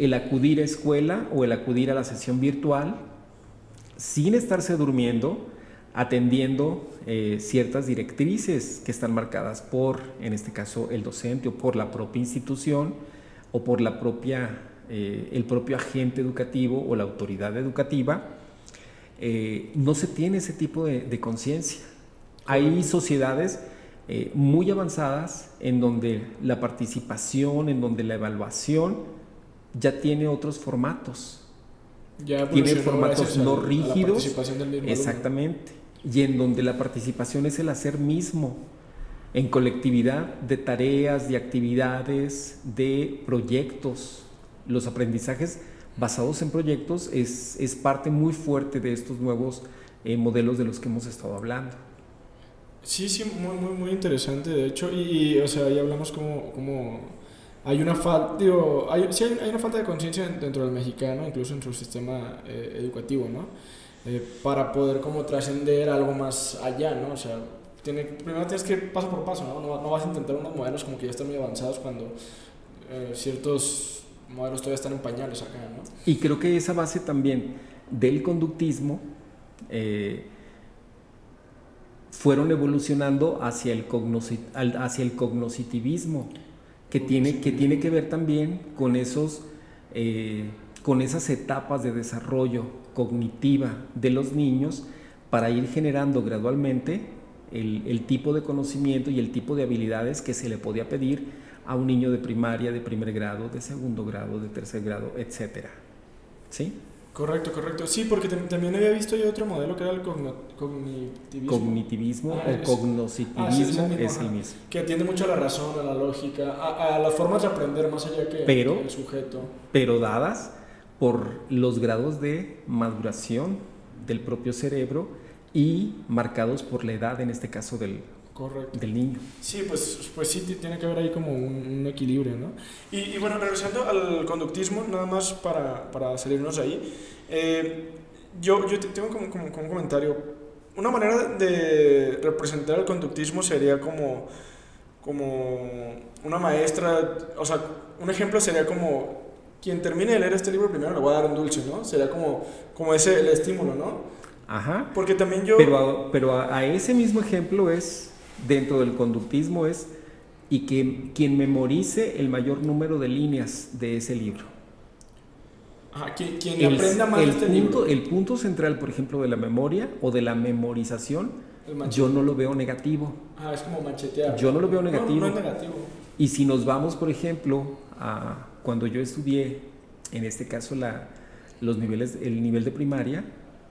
Speaker 2: El acudir a escuela o el acudir a la sesión virtual sin estarse durmiendo, atendiendo eh, ciertas directrices que están marcadas por, en este caso, el docente o por la propia institución o por la propia, eh, el propio agente educativo o la autoridad educativa, eh, no se tiene ese tipo de, de conciencia. Hay sociedades muy avanzadas en donde la participación, en donde la evaluación, ya tiene otros formatos.
Speaker 1: Ya
Speaker 2: tiene formatos no rígidos. exactamente. Y en donde la participación es el hacer mismo, en colectividad de tareas, de actividades, de proyectos. Los aprendizajes basados en proyectos es, es parte muy fuerte de estos nuevos eh, modelos de los que hemos estado hablando.
Speaker 1: Sí, sí, muy, muy, muy interesante, de hecho, y, o sea, ya hablamos como, como hay una falta, hay, sí hay, una falta de conciencia dentro del mexicano, incluso en su sistema eh, educativo, ¿no? eh, para poder como trascender algo más allá, ¿no? O sea, tiene, primero tienes que ir paso por paso, ¿no? ¿no? No vas a intentar unos modelos como que ya están muy avanzados cuando eh, ciertos modelos todavía están en pañales acá, ¿no?
Speaker 2: Y creo que esa base también del conductismo eh, fueron evolucionando hacia el, hacia el cognoscitivismo, que tiene, que tiene que ver también con, esos, eh, con esas etapas de desarrollo cognitiva de los niños para ir generando gradualmente el, el, tipo de conocimiento y el tipo de habilidades que se le podía pedir a un niño de primaria, de primer grado, de segundo grado, de tercer grado, etc. ¿Sí?
Speaker 1: Correcto, correcto. Sí, porque también había visto yo otro modelo que era el cognitivismo.
Speaker 2: Cognitivismo ah, o cognoscitivismo ah, es, el mismo,
Speaker 1: Que atiende mucho a la razón, a la lógica, a, a las formas de aprender más allá que,
Speaker 2: pero,
Speaker 1: el sujeto.
Speaker 2: Pero dadas por los grados de maduración del propio cerebro y marcados por la edad, en este caso del,
Speaker 1: Correcto.
Speaker 2: del niño.
Speaker 1: Sí, pues, pues sí, tiene que haber ahí como un, equilibrio, ¿no? Y, y, bueno, regresando al conductismo, nada más para, para salirnos ahí, eh, yo, yo tengo como, como, un comentario. Una manera de representar el conductismo sería como, como una maestra, o sea, un ejemplo sería como quien termine de leer este libro primero le voy a dar un dulce, ¿no? Sería como, como ese el estímulo, ¿no?
Speaker 2: Ajá.
Speaker 1: Porque también yo...
Speaker 2: Pero pero a ese mismo ejemplo es dentro del conductismo es y que quien memorice el mayor número de líneas de ese libro.
Speaker 1: Ah, quien, quien aprenda más
Speaker 2: el
Speaker 1: este
Speaker 2: punto, El punto central, por ejemplo, de la memoria o de la memorización, yo no lo veo negativo.
Speaker 1: Ah, es como machetear.
Speaker 2: Yo no lo veo negativo.
Speaker 1: No, es negativo.
Speaker 2: Y si nos vamos, por ejemplo, a cuando yo estudié, en este caso, la, los niveles, el nivel de primaria,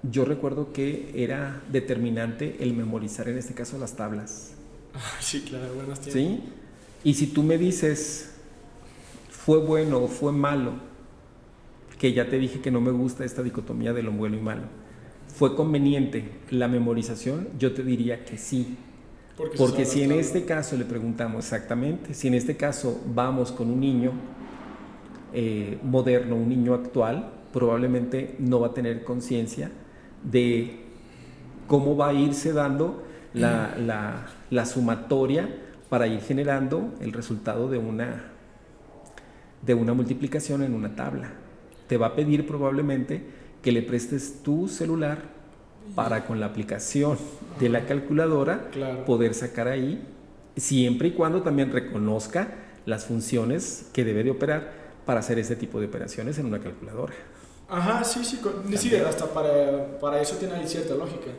Speaker 2: yo recuerdo que era determinante el memorizar, en este caso, las tablas.
Speaker 1: Sí, claro, buenos
Speaker 2: tiempos. ¿Sí? Y si tú me dices, fue bueno o fue malo, que ya te dije que no me gusta esta dicotomía de lo bueno y malo, ¿fue conveniente la memorización? Yo te diría que sí. Porque, si en este caso le preguntamos exactamente, si en este caso vamos con un niño eh, moderno, un niño actual, probablemente no va a tener conciencia de cómo va a irse dando la, la, la sumatoria para ir generando el resultado de una, de una multiplicación en una tabla. Te va a pedir probablemente que le prestes tu celular para con la aplicación de la calculadora poder sacar ahí, siempre y cuando también reconozca las funciones que debe de operar para hacer este tipo de operaciones en una calculadora.
Speaker 1: Ajá, sí, sí, sí hasta para, para, eso tiene cierta lógica.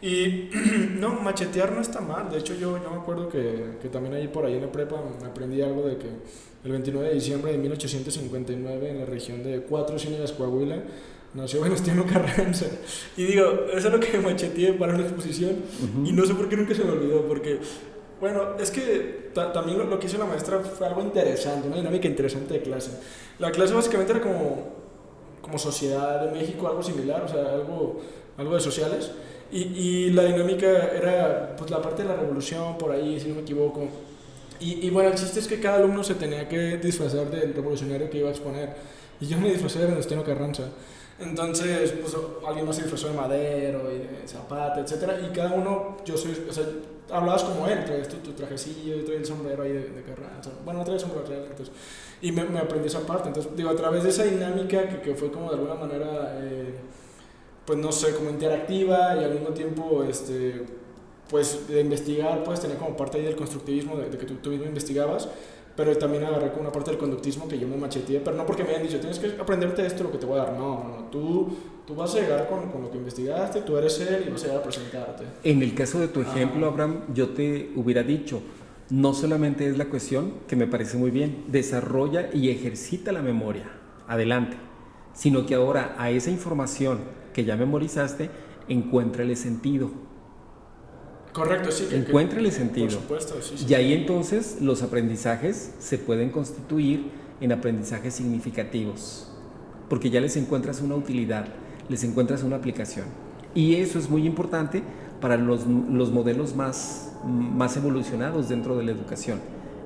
Speaker 1: Y no, machetear no está mal. De hecho, yo, yo me acuerdo que, que, también ahí por ahí en la prepa aprendí algo de que el 29 de diciembre de 1859 en la región de Cuatro Ciénegas, Coahuila, nació Venustiano Carranza. Y digo, eso es lo que macheteé para una exposición y no sé por qué nunca se me olvidó, porque, bueno, es que también lo, lo, que hizo la maestra fue algo interesante, una dinámica interesante de clase. La clase básicamente era como, como Sociedad de México, algo similar, o sea, algo, algo de sociales. Y, y, la dinámica era pues, la parte de la revolución, por ahí, si no me equivoco. Y, y, bueno, el chiste es que cada alumno se tenía que disfrazar del revolucionario que iba a exponer. Y yo me disfrazé de Venustiano Carranza. Entonces, pues alguien más se disfrazó de Madero y de Zapata, etc. Y cada uno, yo soy, o sea, hablabas como él, traes tu, tu trajecillo, y traes el sombrero ahí de, de Carranza. Bueno, no traes el sombrero, real, entonces. Y me, me, aprendí esa parte. Entonces, digo, a través de esa dinámica que, que fue como de alguna manera... Eh, pues no sé, como interactiva y al mismo tiempo, este, pues de investigar, puedes tener como parte ahí del constructivismo, de, que tú, tú, mismo investigabas, pero también agarré como una parte del conductismo que yo me macheteé, pero no porque me hayan dicho, tienes que aprenderte esto, lo que te voy a dar, no, no, no, tú, tú vas a llegar con, con lo que investigaste, tú eres él y vas a llegar a presentarte.
Speaker 2: En el caso de tu ejemplo, Abraham, yo te hubiera dicho, no solamente es la cuestión, que me parece muy bien, desarrolla y ejercita la memoria, adelante, sino que ahora a esa información que ya memorizaste, encuéntrale sentido.
Speaker 1: Correcto, sí.
Speaker 2: encuéntrale sentido.
Speaker 1: Por supuesto, sí,
Speaker 2: Y ahí entonces los aprendizajes se pueden constituir en aprendizajes significativos, porque ya les encuentras una utilidad, les encuentras una aplicación. Y eso es muy importante para los, los modelos más, más evolucionados dentro de la educación,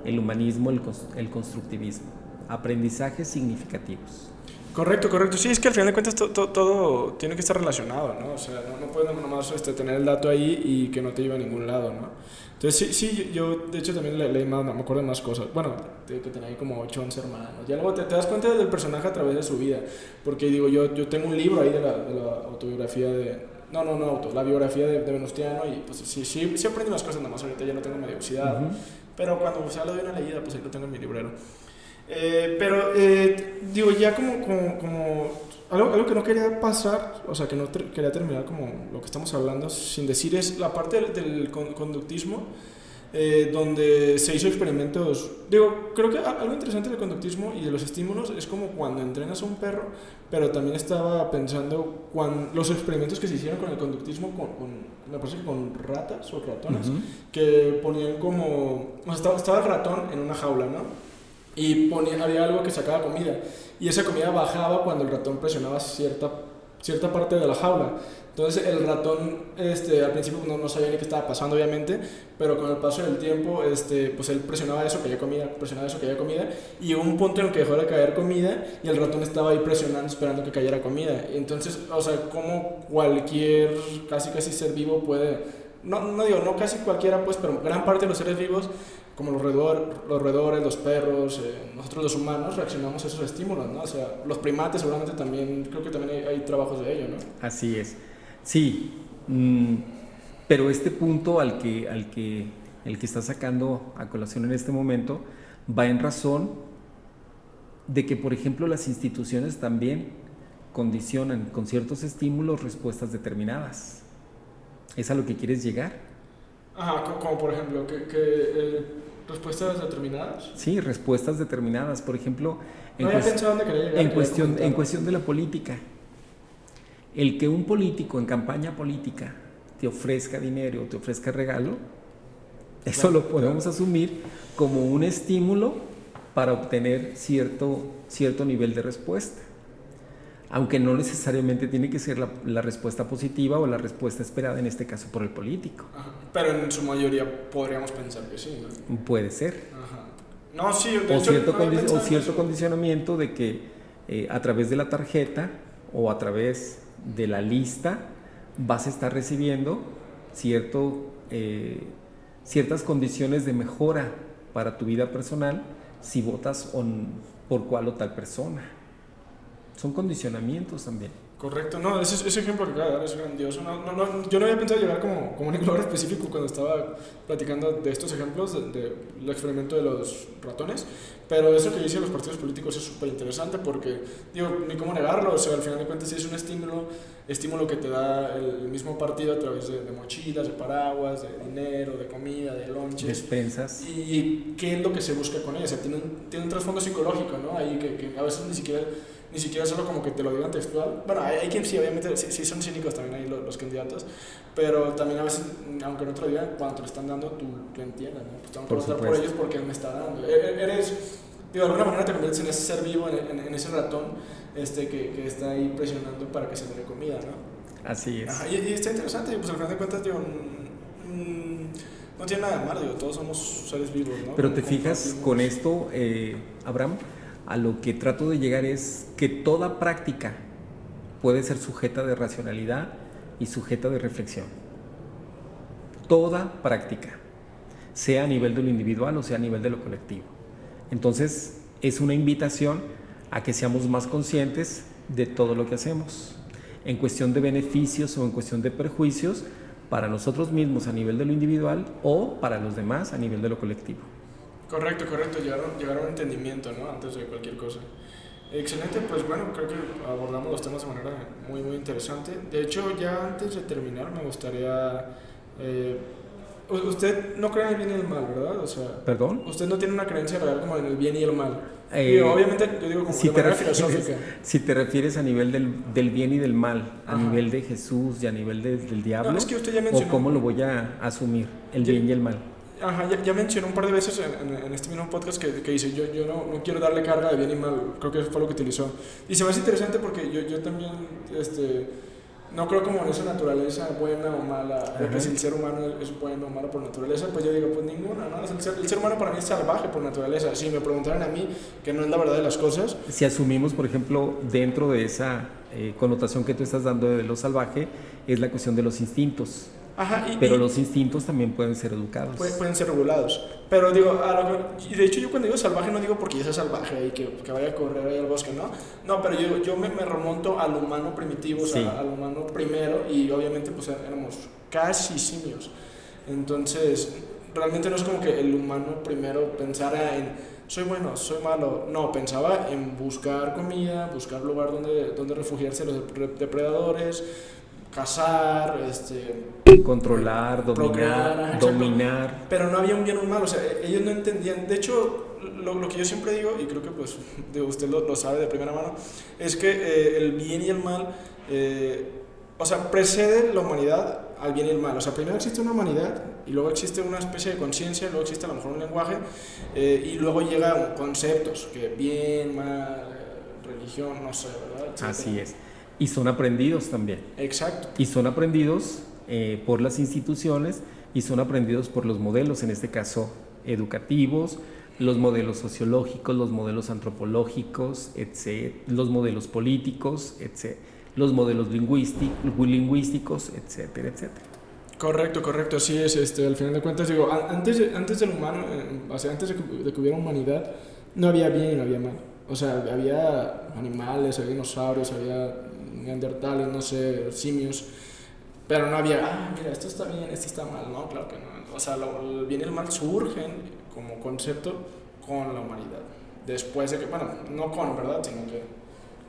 Speaker 2: el humanismo, el, el constructivismo, aprendizajes significativos.
Speaker 1: Correcto, correcto. Sí, es que al final de cuentas todo tiene que estar relacionado, ¿no? O sea, no, no puedes nomás este, tener el dato ahí y que no te lleve a ningún lado, ¿no? Entonces, sí, sí yo de hecho también leí más, me acuerdo de más cosas. Bueno, que tenía ahí como 8, 11 hermanos. Ya luego te, te, das cuenta del personaje a través de su vida. Porque digo, yo, yo tengo un libro ahí de la, de la autobiografía de, no, no, no auto, la biografía de, de, Venustiano y pues sí, sí, sí aprendí unas cosas, nada más ahorita ya no tengo medio oxidado, pero cuando se habla de una leída, pues ahí lo tengo en mi librero. Eh, pero eh, digo, ya como, como, como algo, algo, que no quería pasar, o sea, que no quería terminar como lo que estamos hablando sin decir es la parte del, del conductismo. Eh, donde se hizo experimentos. Digo, creo que algo interesante del conductismo y de los estímulos es como cuando entrenas a un perro, pero también estaba pensando cuando, los experimentos que se hicieron con el conductismo, con, con me parece que con ratas o ratones, que ponían como. O sea, estaba, estaba, el ratón en una jaula, ¿no? Y ponía, había algo que sacaba comida, y esa comida bajaba cuando el ratón presionaba cierta, cierta parte de la jaula. Entonces el ratón este, al principio no, no, sabía ni qué estaba pasando obviamente, pero con el paso del tiempo este, pues él presionaba eso, que había comida, presionaba eso, que había comida, y hubo un punto en el que dejó de caer comida y el ratón estaba ahí presionando, esperando que cayera comida. Entonces, o sea, como cualquier, casi casi ser vivo puede, no, no digo, no casi cualquiera pues, pero gran parte de los seres vivos como los, roedores, los roedores, los perros, eh, nosotros los humanos reaccionamos a esos estímulos, ¿no? O sea, los primates seguramente también, creo que también hay, hay trabajos de ello, ¿no?
Speaker 2: Así es. Sí, mm, pero este punto al que, al que, el que está sacando a colación en este momento va en razón de que, por ejemplo, las instituciones también condicionan con ciertos estímulos respuestas determinadas. ¿Es a lo que quieres llegar?
Speaker 1: Ajá, como por ejemplo, que, eh, respuestas determinadas.
Speaker 2: Sí, respuestas determinadas. Por ejemplo,
Speaker 1: en, no llegar,
Speaker 2: en cuestión, en cuestión de la política el que un político en campaña política te ofrezca dinero o te ofrezca regalo, eso lo podemos asumir como un estímulo para obtener cierto, cierto nivel de respuesta. Aunque no necesariamente tiene que ser la, respuesta positiva o la respuesta esperada, en este caso por el político.
Speaker 1: Pero en su mayoría podríamos pensar que sí, ¿no?
Speaker 2: Puede ser.
Speaker 1: No, sí,
Speaker 2: o, cierto o cierto condicionamiento de que eh, a través de la tarjeta o a través de la lista vas a estar recibiendo cierto, eh, ciertas condiciones de mejora para tu vida personal si votas por cual o tal persona. Son condicionamientos también.
Speaker 1: Correcto, no, ese, ese ejemplo que acaba de dar es grandioso. No, no, yo no había pensado llegar como, como un ejemplo específico cuando estaba platicando de estos ejemplos, del de, experimento de los ratones, pero eso que dice los partidos políticos es súper interesante porque, digo, ni cómo negarlo, o sea, al final de cuentas es un estímulo, estímulo que te da el mismo partido a través de, mochilas, de paraguas, de dinero, de comida, de lonches.
Speaker 2: Despensas.
Speaker 1: Y, qué es lo que se busca con ellos, o sea, tiene un, tiene un trasfondo psicológico, ¿no? Ahí que, que a veces ni siquiera ni siquiera solo como que te lo digan textual. Bueno, hay, hay quien sí, obviamente, sí, son cínicos también ahí los, los, candidatos, pero también a veces, aunque no te lo digan, cuando te lo están dando, tú, tú entiendes, ¿no? Pues tengo que votar por ellos porque él me está dando. E, e, eres, digo, de alguna manera te conviertes en ese ser vivo, en, en, ese ratón este, que, que, está ahí presionando para que se dé comida, ¿no?
Speaker 2: Así es.
Speaker 1: Ajá, y, y, está interesante, pues al final de cuentas, digo, no tiene nada de malo, digo, todos somos seres vivos, ¿no?
Speaker 2: Pero te fijas, con esto, eh, Abraham, a lo que trato de llegar es que toda práctica puede ser sujeta de racionalidad y sujeta de reflexión. Toda práctica, sea a nivel de lo individual o sea a nivel de lo colectivo. Entonces, es una invitación a que seamos más conscientes de todo lo que hacemos, en cuestión de beneficios o en cuestión de perjuicios para nosotros mismos a nivel de lo individual o para los demás a nivel de lo colectivo.
Speaker 1: Correcto, correcto, llegaron, llegaron a un entendimiento, ¿no? Antes de cualquier cosa. Excelente, pues bueno, creo que abordamos los temas de manera muy, muy interesante. De hecho, ya antes de terminar, me gustaría... Eh, usted no cree en el bien y el mal, ¿verdad? O sea,
Speaker 2: ¿Perdón?
Speaker 1: Usted no tiene una creencia real como en el bien y el mal. Eh, obviamente, yo digo como
Speaker 2: si
Speaker 1: de manera
Speaker 2: filosófica. Si te refieres a nivel del, del bien y del mal, a nivel de Jesús y a nivel de, del diablo,
Speaker 1: no, es que usted ya mencionó,
Speaker 2: o cómo lo voy a asumir, el bien y el mal.
Speaker 1: Ajá, ya, ya, mencioné un par de veces en, en, este mismo podcast que, que dice, yo, yo no, no, quiero darle carga de bien y mal, creo que fue lo que utilizó. Y se me hace interesante porque yo, yo también, este, no creo como en esa naturaleza buena o mala, de que si el ser humano es bueno o malo por naturaleza, pues yo digo, pues ninguna, ¿no? El ser, el ser, humano para mí es salvaje por naturaleza. Si me preguntaran a mí, que no es la verdad de las cosas.
Speaker 2: Si asumimos, por ejemplo, dentro de esa eh, connotación que tú estás dando de lo salvaje, es la cuestión de los instintos.
Speaker 1: Ajá, y,
Speaker 2: pero los instintos también pueden ser educados.
Speaker 1: Pueden, ser regulados. Pero digo, y de hecho yo cuando digo salvaje no digo porque ya sea salvaje y que, que, vaya a correr ahí al bosque, ¿no? No, pero yo, yo me, me remonto al humano primitivo, o sea, al humano primero y obviamente pues éramos casi simios. Entonces, realmente no es como que el humano primero pensara en soy bueno, soy malo. No, pensaba en buscar comida, buscar lugar donde, donde refugiarse los depredadores, cazar, este,
Speaker 2: controlar, dominar, dominar.
Speaker 1: Pero no había un bien o un mal, o sea, ellos no entendían. De hecho, lo, lo que yo siempre digo, y creo que pues usted lo, lo sabe de primera mano, es que eh, el bien y el mal, eh, o sea, precede la humanidad al bien y el mal. O sea, primero existe una humanidad y luego existe una especie de conciencia, luego existe a lo mejor un lenguaje eh, y luego llegan conceptos, que bien, mal, religión, no sé, ¿verdad?
Speaker 2: Así es. Y son aprendidos también.
Speaker 1: Exacto.
Speaker 2: Y son aprendidos eh, por las instituciones y son aprendidos por los modelos, en este caso educativos, los modelos sociológicos, los modelos antropológicos, etc., los modelos políticos, etc., los modelos lingüísticos, etcétera, etcétera.
Speaker 1: Correcto, correcto, así es. Este, al final de cuentas, digo, antes, antes del humano, eh, o sea, antes de que, hubiera humanidad, no había bien y no había mal. O sea, había animales, había dinosaurios, había neandertales, no sé, simios, pero no había, ah, mira, esto está bien, esto está mal, no, claro que no. O sea, el bien y el mal surgen como concepto con la humanidad. Después de que, bueno, no con, ¿verdad? Sino que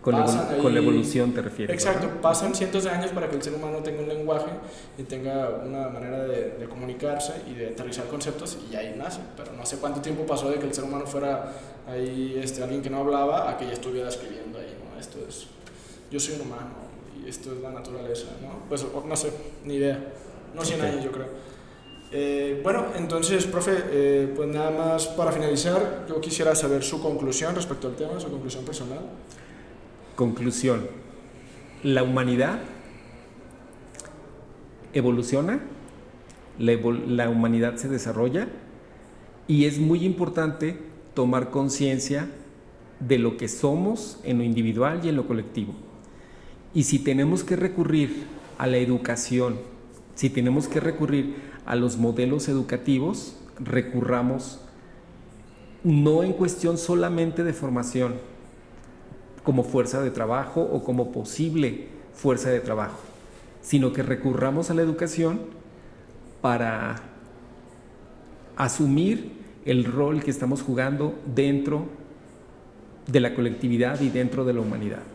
Speaker 2: con, con la evolución te refieres.
Speaker 1: Exacto, pasan cientos de años para que el ser humano tenga un lenguaje y tenga una manera de, de, comunicarse y de aterrizar conceptos y ahí nace. Pero no sé cuánto tiempo pasó de que el ser humano fuera ahí este, alguien que no hablaba a que ya estuviera escribiendo ahí, ¿no? Esto es yo soy un humano y esto es la naturaleza, ¿no? Pues no sé, ni idea. No 100 años, yo creo. Eh, bueno, entonces, profe, eh, pues nada más para finalizar, yo quisiera saber su conclusión respecto al tema, su conclusión personal.
Speaker 2: Conclusión. La humanidad evoluciona, la, la humanidad se desarrolla y es muy importante tomar conciencia de lo que somos en lo individual y en lo colectivo. Y si tenemos que recurrir a la educación, si tenemos que recurrir a los modelos educativos, recurramos no en cuestión solamente de formación, como fuerza de trabajo o como posible fuerza de trabajo, sino que recurramos a la educación para asumir el rol que estamos jugando dentro de la colectividad y dentro de la humanidad.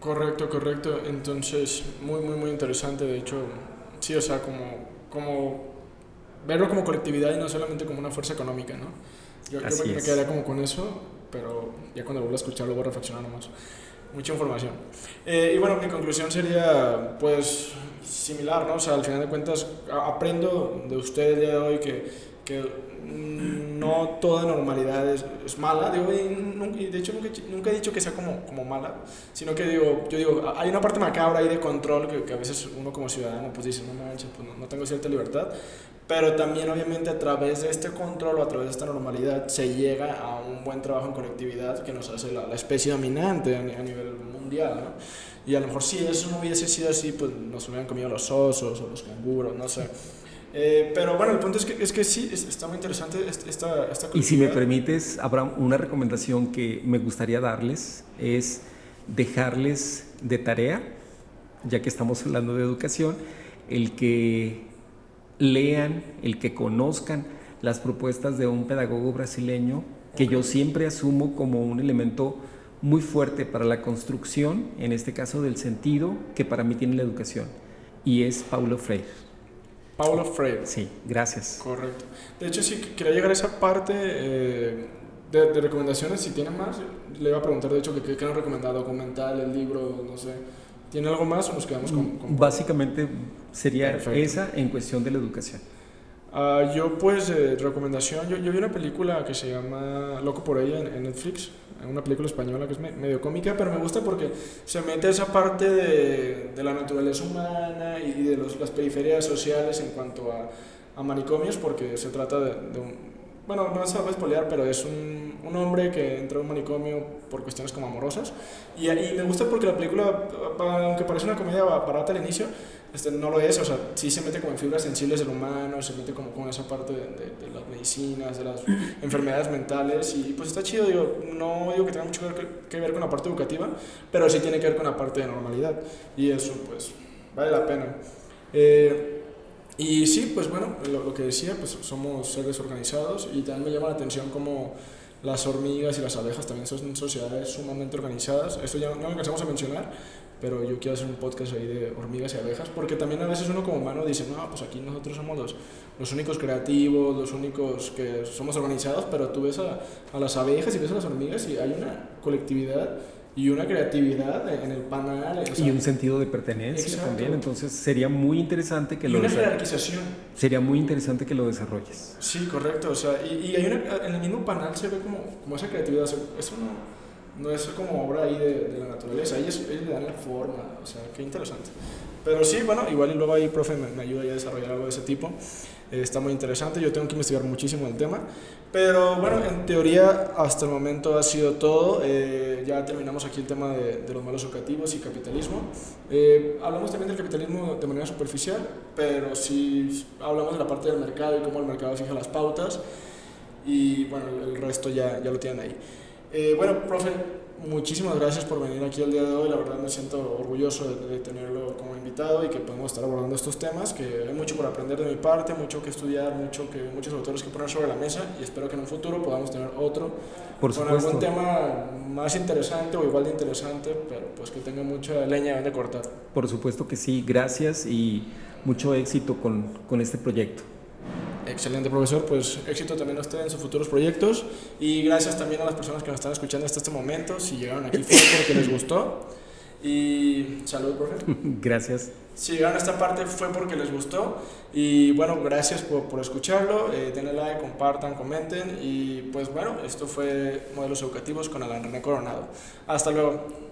Speaker 1: Correcto, correcto. Entonces, muy, muy, muy interesante. De hecho, sí, o sea, como, como verlo como colectividad y no solamente como una fuerza económica, ¿no? Yo, yo me, quedaría como con eso, pero ya cuando vuelva a escucharlo voy a reflexionar más. Mucha información. Eh, y bueno, mi conclusión sería, pues, similar, ¿no? O sea, al final de cuentas, aprendo de usted el día de hoy que, que no toda normalidad es, es mala, digo, y, de hecho nunca, nunca, he dicho que sea como, como mala, sino que digo, yo digo, hay una parte macabra ahí de control que, que a veces uno como ciudadano pues dice, no manches, pues no, tengo cierta libertad, pero también obviamente a través de este control o a través de esta normalidad se llega a un buen trabajo en conectividad que nos hace la, la especie dominante a, a nivel mundial, ¿no? Y a lo mejor si eso no hubiese sido así, pues nos hubieran comido los osos o los canguros, no sé. Eh, pero bueno, el punto es que, es que sí, está muy interesante esta, esta
Speaker 2: Y si me permites, Abraham, una recomendación que me gustaría darles es dejarles de tarea, ya que estamos hablando de educación, el que lean, el que conozcan las propuestas de un pedagogo brasileño que yo siempre asumo como un elemento muy fuerte para la construcción, en este caso del sentido que para mí tiene la educación, y es Paulo Freire.
Speaker 1: Paulo Freire.
Speaker 2: Sí, gracias.
Speaker 1: Correcto. De hecho, si quería llegar a esa parte eh, de, recomendaciones, si tiene más, le iba a preguntar, de hecho, que qué han recomendado, documental, el libro, no sé. ¿Tiene algo más o nos quedamos con...?
Speaker 2: Básicamente sería esa en cuestión de la educación.
Speaker 1: Ah, yo pues de recomendación, yo, yo, vi una película que se llama Loco por ella en, Netflix, una película española que es medio cómica, pero me gusta porque se mete esa parte de, de la naturaleza humana y de los, las periferias sociales en cuanto a, a manicomios, porque se trata de, de un, bueno, no se va a espolear, pero es un, un, hombre que entra a un manicomio por cuestiones como amorosas. Y, y, me gusta porque la película, aunque parece una comedia barata al inicio, este, no lo es, o sea, sí se mete como en fibras sensibles del humano, se mete como con esa parte de, de, las medicinas, de las enfermedades mentales, y pues está chido, digo, no digo que tenga mucho que, que ver con la parte educativa, pero sí tiene que ver con la parte de normalidad, y eso pues vale la pena. Eh, y sí, pues bueno, lo, lo, que decía, pues somos seres organizados y también me llama la atención como las hormigas y las abejas también son sociedades sumamente organizadas. Esto ya no lo alcanzamos a mencionar, pero yo quiero hacer un podcast ahí de hormigas y abejas, porque también a veces uno como humano dice, no, pues aquí nosotros somos los, los únicos creativos, los únicos que somos organizados, pero tú ves a, a las abejas y ves a las hormigas y hay una colectividad y una creatividad en el panal.
Speaker 2: O sea, y un sentido de pertenencia exacto. también, entonces sería muy interesante que
Speaker 1: y
Speaker 2: lo...
Speaker 1: una jerarquización.
Speaker 2: Sería muy interesante que lo desarrolles.
Speaker 1: Sí, correcto, o sea, y, y hay una, en el mismo panal se ve como, como esa creatividad, o sea, eso no no es como obra ahí de, de la naturaleza, ellos, ellos, le dan la forma, o sea, qué interesante. Pero sí, bueno, igual y luego ahí, profe, me, me ayuda a desarrollar algo de ese tipo. Eh, está muy interesante, yo tengo que investigar muchísimo el tema. Pero bueno, en teoría hasta el momento ha sido todo. Eh, ya terminamos aquí el tema de, de los modelos educativos y capitalismo. Eh, hablamos también del capitalismo de manera superficial, pero sí hablamos de la parte del mercado y cómo el mercado fija las pautas. Y bueno, el resto ya, ya lo tienen ahí. Eh, bueno, profe, muchísimas gracias por venir aquí el día de hoy. La verdad me siento orgulloso de, de, tenerlo como invitado y que podemos estar abordando estos temas, que hay mucho por aprender de mi parte, mucho que estudiar, mucho que, muchos autores que poner sobre la mesa y espero que en un futuro podamos tener otro
Speaker 2: por
Speaker 1: con algún tema más interesante o igual de interesante, pero pues que tenga mucha leña donde cortar.
Speaker 2: Por supuesto que sí, gracias y mucho éxito con, con este proyecto.
Speaker 1: Excelente, profesor. Pues éxito también a usted en sus futuros proyectos. Y gracias también a las personas que nos están escuchando hasta este momento. Si llegaron aquí fue porque les gustó. Y salud, profe.
Speaker 2: Gracias.
Speaker 1: Si llegaron a esta parte fue porque les gustó. Y bueno, gracias por, por escucharlo. Eh, denle like, compartan, comenten. Y pues bueno, esto fue Modelos Educativos con Alan René Coronado. Hasta luego.